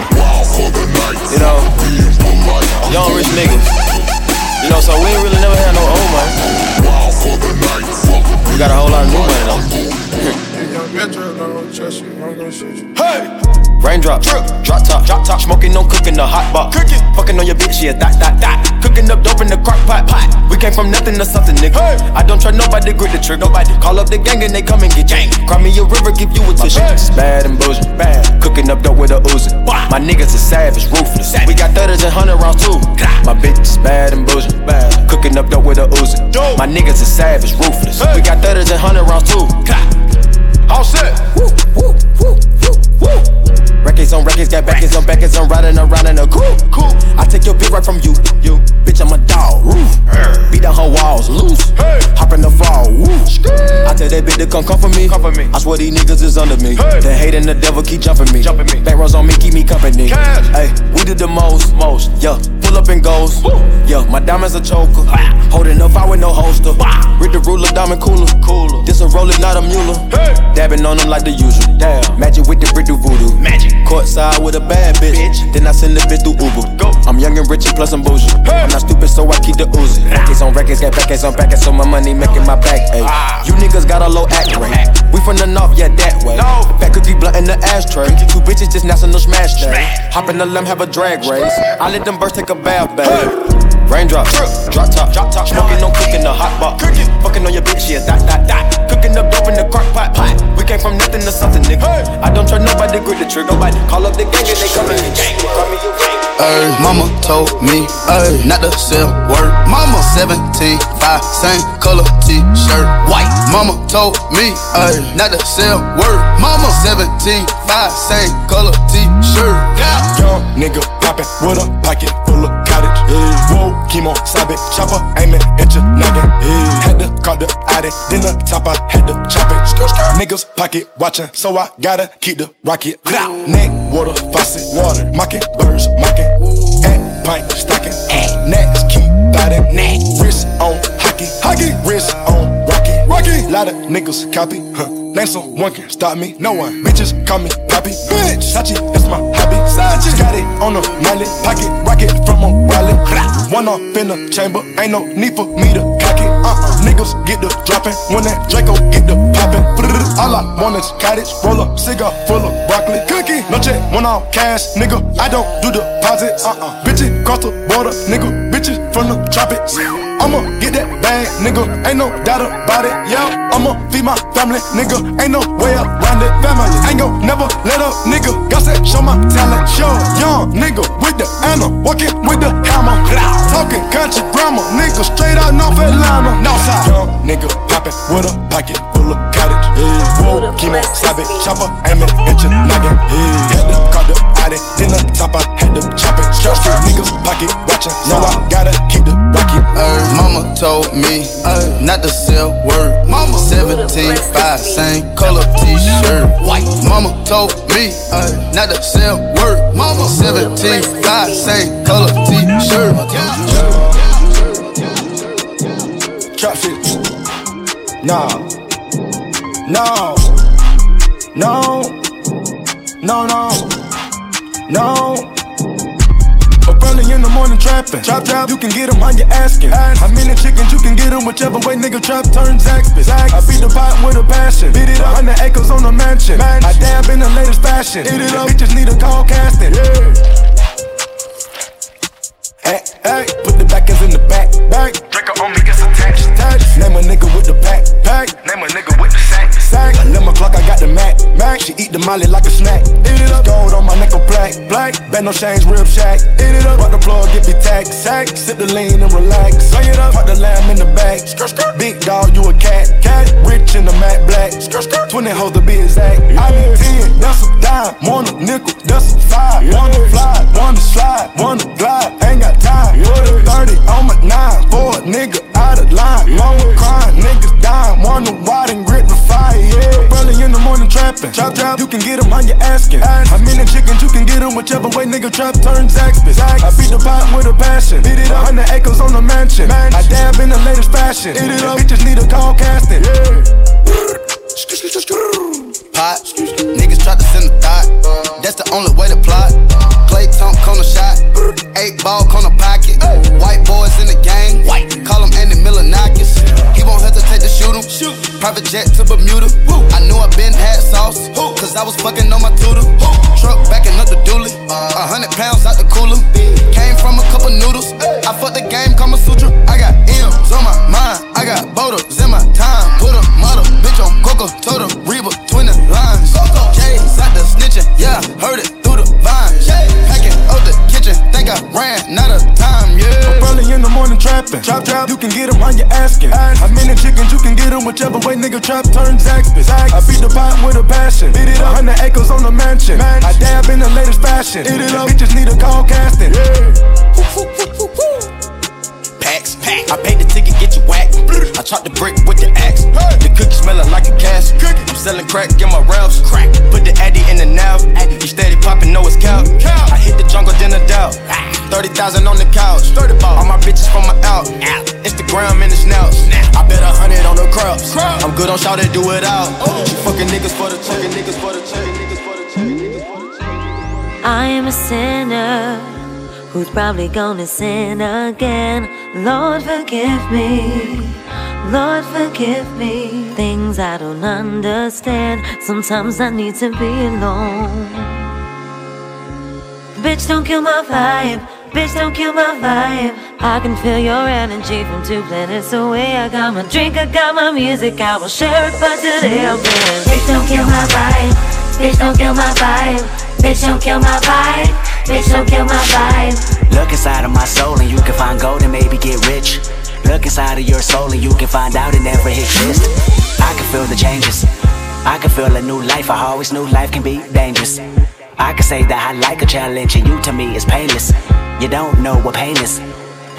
[SPEAKER 2] You know, young rich niggas. You know, so we ain't really never had no old money. We got a whole lot of new money though. Hey! Raindrop, drip, drop top, drop top. Smoking, no cooking, the hot pot. Cooking, fucking on your bitch, yeah, that, that, that. Cooking up dope in the crock pot, pot. We came from nothing to something, nigga. Hey. I don't try nobody, grip the trick, nobody. Call up the gang and they come and get gang. Cry me a river, give you a tissue. It's bad and bullshit, bad. Cooking up dope with a Uzi. My niggas are savage, ruthless. We got 30s and 100 rounds too. My bitch is bad and bullshit, bad. Cooking up dope with a Uzi. My niggas are savage, ruthless. We got 30s and 100 rounds too. All set. Woo, woo, woo, woo, woo. Records on records, got backers on backers, I'm riding around in a cool, cool. I take your bitch right from you, you. Bitch, I'm a dog, roof. Beat down her walls, loose. Hey. Hop in the fall, woo. I tell that bitch to come come for me. Come for me. I swear these niggas is under me. Hey. The hate and the devil keep jumping me. Jumping me. Back rows on me, keep me company. Hey, we did the most, most, yeah. Pull up and goes, yeah. My diamonds a choker. Holding up, I with no holster. Read the ruler, diamond cooler, cooler. This a roller, not a mule. Hey. Dabbing on them like the usual. Damn. Magic with the brick do voodoo. Magic. Courtside with a bad bitch. bitch. Then I send the bitch through Uber. Go. I'm young and rich and plus I'm bougie. Hey. I'm not stupid, so I keep the Uzi. Records on records, got backers on backers, so my money making my back. Ah. You niggas got a low act rate. We from the north, yeah, that way. No. Fat cookie blunt in the ashtray. Two bitches just national smash day. Hop in the limb, have a drag race. I let them birds take a bath, babe. Hey. Raindrop, drop top, drop top, smoking, no cooking, the hot pot. Cooking, fucking on your bitch, yeah, that, that, that. Cooking up dope in the crock pot, pot. We came from nothing to something, nigga. I don't trust nobody, grip the trigger, nobody. Call up the gang and they come in the gang. Call me your gang.
[SPEAKER 13] Mama told me, ay, not to sell word. Mama 17, 5, same color t-shirt, white. Mama told me, ay, not to sell word. Mama 17, 5, same color t-shirt.
[SPEAKER 38] Young nigga poppin' with a pocket full of cottage. Yeah. Whoa, chemo, stop it, chopper, aiming at your noggin. Yeah. Had to call the addict, then the top I had to chop it. Niggas pocket watching, so I gotta keep the rocket. Neck, water, faucet, water, mocking, birds, mocking. Pint, stocking. Next, keep biting. Wrist on hockey, hockey, wrist on rocky, rocky. Lot of niggas copy, huh? Name someone can stop me, no one. Bitches call me Poppy, bitch. Sachi, that's my hobby. Sachi. Got it on the mallet, pocket rocket from a wallet. One off in the chamber, ain't no need for me to cock it. Uh-uh. Niggas get the dropping when that Draco get the popping. All I want is cottage, roll up, cigar full of broccoli. Cookie, no check, one off cash, nigga. I don't do deposits. Uh-uh. Bitches cross the border, nigga. Bitches from the tropics. I'ma get that bag, nigga. Ain't no doubt about it. Yeah, I'ma feed my family, nigga. Ain't no way around it. Family ain't gon' never let up, nigga. Got that show my talent. Show young nigga with the Anna, walking with the hammer. Talking country grammar, nigga straight out North Atlanta. Northside, young nigga poppin' with a pocket. Yeah, whoa, chemo, slap it, chopper, aim it at your noggin. Yeah, had to call the addict, then the top I had to chop it. Straight street niggas pocket watching, so I gotta keep the rocket.
[SPEAKER 13] Ay, mama told me ay, not to sell word. Mama 17, 5, same color t-shirt. White. Mama told me ay, not to sell word. Mama 17, 5, same color t-shirt.
[SPEAKER 38] Trap shit. Nah. No. No. No, no. No. Up early in the morning trapping. Trap, trap, you can get them on your asking. How many chickens you can get them, whichever way nigga trap turns Zaxby's. I beat the pot with a passion. Beat it up, 100 acres on a mansion. I dab in the latest fashion. Eat it up, bitches need a call casting. Yeah. Hey, hey, put the backers in the back, back. Draco on me gets attached, attached. Name a nigga with the pack, pack. Name a nigga with the sack, sack. 11 o'clock, I got the Mac, Mac. She eat the molly like a snack. Eat it up, gold on my neck, black, black. Bend no change, rib shack. Eat it up, Put the plug, get me tack, sack. Sit the lean and relax. Swing it up, put the lamb in the back. Big dog, you a cat, cat. Rich in the matte black. 20 hoes to be exact. I need 10, that's a dime. One a nickel, that's a five. One can get them, how you asking? Ask. I mean the chickens, you can get them whichever way nigga trap turns axis. I beat the pot with a passion. Beat it up. 100 acres on the mansion. mansion. I dab in the latest fashion. Eat it up. Bitches need a call casting. Yeah.
[SPEAKER 13] Pot. Niggas try to send a thought. That's the only way to plot. Clay Tunk corner shot. Eight ball corner pocket. White boys in the gang. White. Call hesitate to shoot him. Private jet to Bermuda. I knew I been had sauce, cause I was fucking on my tutor. Truck backing up the dually, a hundred pounds out the cooler. Came from a couple noodles. I fucked the game, Kama Sutra. I got M's on my mind, I got Botox in my time. Put a model, bitch on Coco, Toto,
[SPEAKER 38] trapping. Trap, trap, you can get them while you asking. How the chickens you can get them, whichever way nigga trap turns Zaxby's. I beat the pot with a passion. Beat it up, 100 acres on the mansion. I dab in the latest fashion. It it up, bitches need a call casting.
[SPEAKER 2] Packs, pack. I paid the ticket, get you whacked. I chopped the brick with the axe. The cookie smelling like a gas. I'm selling crack, get my raps. Crack. Put the addy in the now. You steady popping, know it's cow. I hit the jungle, then a doubt. 30,000 on the couch. All my bitches from my out. Instagram in the snout. I bet a hundred on the crops. I'm good on shout to do it out. She fucking niggas for the check. Niggas for the check. Niggas for the check.
[SPEAKER 39] I am a sinner who's probably gonna sin again. Lord, forgive me. Lord, forgive me. Things I don't understand. Sometimes I need to be alone. Bitch, don't kill my vibe. Bitch, don't kill my vibe. I can feel your energy from two planets away. I got my drink, I got my music. I will share it, but today I'm feeling. Bitch, don't kill my vibe. Bitch, don't kill my vibe. Bitch, don't kill my vibe. Bitch, don't kill my vibe.
[SPEAKER 40] Look inside of my soul and you can find gold and maybe get rich. Look inside of your soul and you can find out it never exists. I can feel the changes. I can feel a new life. I always knew life can be dangerous. I can say that I like a challenge and you to me is painless. You don't know what pain is.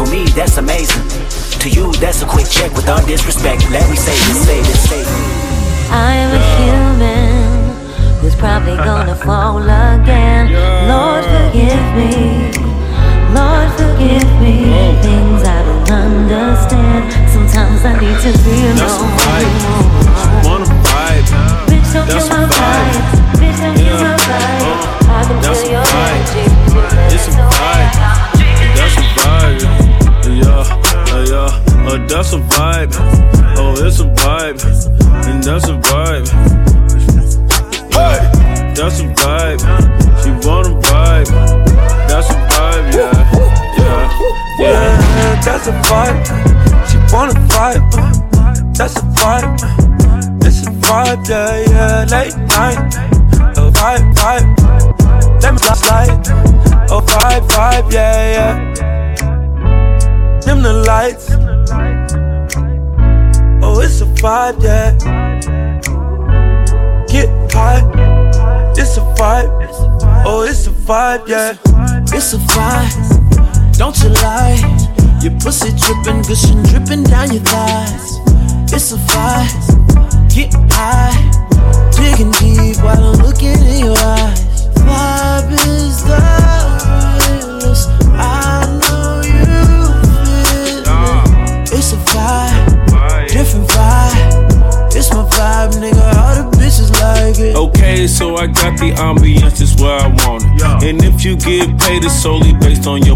[SPEAKER 40] To me, that's amazing. To you, that's a quick check with all disrespect. Let me say this, say this, say this.
[SPEAKER 39] I am a human who's probably gonna fall again. Lord, forgive me. Lord, forgive me. Oh. Things I don't understand. Sometimes I need to be alone.
[SPEAKER 41] Wanna vibe?
[SPEAKER 39] Bitch, don't
[SPEAKER 41] That's
[SPEAKER 39] kill my
[SPEAKER 41] vibe.
[SPEAKER 39] Bitch, don't kill
[SPEAKER 41] Yeah.
[SPEAKER 39] my vibe. Uh, I can
[SPEAKER 41] That's
[SPEAKER 39] feel your
[SPEAKER 41] vibe.
[SPEAKER 39] energy.
[SPEAKER 41] It's a vibe. That's a vibe. Yeah, yeah. Uh, that's a vibe. Oh, it's a vibe. And that's a vibe. Hey, that's a vibe. She wanna vibe. That's a vibe. Yeah, yeah, yeah.
[SPEAKER 42] that's a vibe. She wanna vibe. That's a vibe. It's a vibe, yeah, yeah. Late night. A vibe, vibe. Let me slide. A vibe, vibe, yeah, yeah. Dim the lights. Oh, it's a vibe, yeah. Get high. It's a vibe. Oh, it's a vibe, yeah.
[SPEAKER 43] It's a vibe, don't you lie. Your pussy dripping, gushing, dripping down your thighs. It's a vibe, get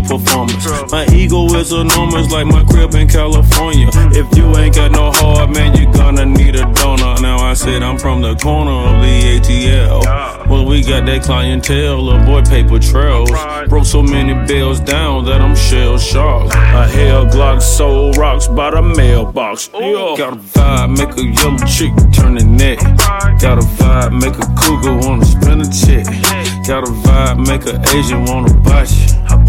[SPEAKER 41] performance. My ego is enormous, like my crib in California. If you ain't got no heart, man, you're gonna need a donor. Now I said I'm from the corner of the ATL. Well, we got that clientele, avoid paper trails. Broke so many bills down that I'm shell shocked. A hell Glock sold rocks by the mailbox. Got a vibe, make a yellow chick turn the neck. Got a vibe, make a cougar wanna spin a check. Got a vibe, make a Asian wanna bite you.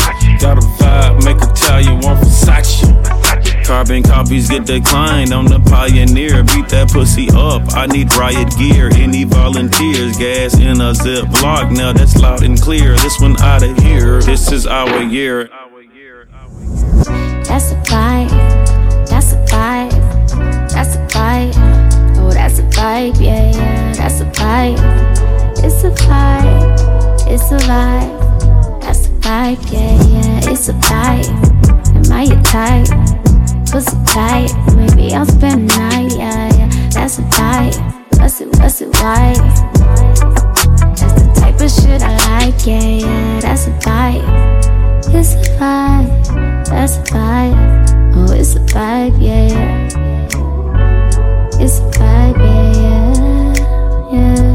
[SPEAKER 41] Got a vibe, make Italian want Versace. Carbon copies get declined. I'm the pioneer. Beat that pussy up. I need riot gear. Any volunteers? Gas in a zip block. Now that's loud and clear. This one out of here. This is our year.
[SPEAKER 44] That's a vibe. That's a vibe. That's a vibe. Oh, that's a vibe. Yeah, yeah. That's a vibe. It's a vibe. It's a vibe vibe, yeah, yeah, it's a vibe. Am I your type? Pussy type? maybe I'll spend the night, yeah, yeah. That's a vibe. What's it, what's it, why? That's the type of shit I like, yeah, yeah, that's a vibe. It's a vibe, that's a vibe. Oh, it's a vibe, yeah, yeah. It's a vibe, yeah, yeah, yeah.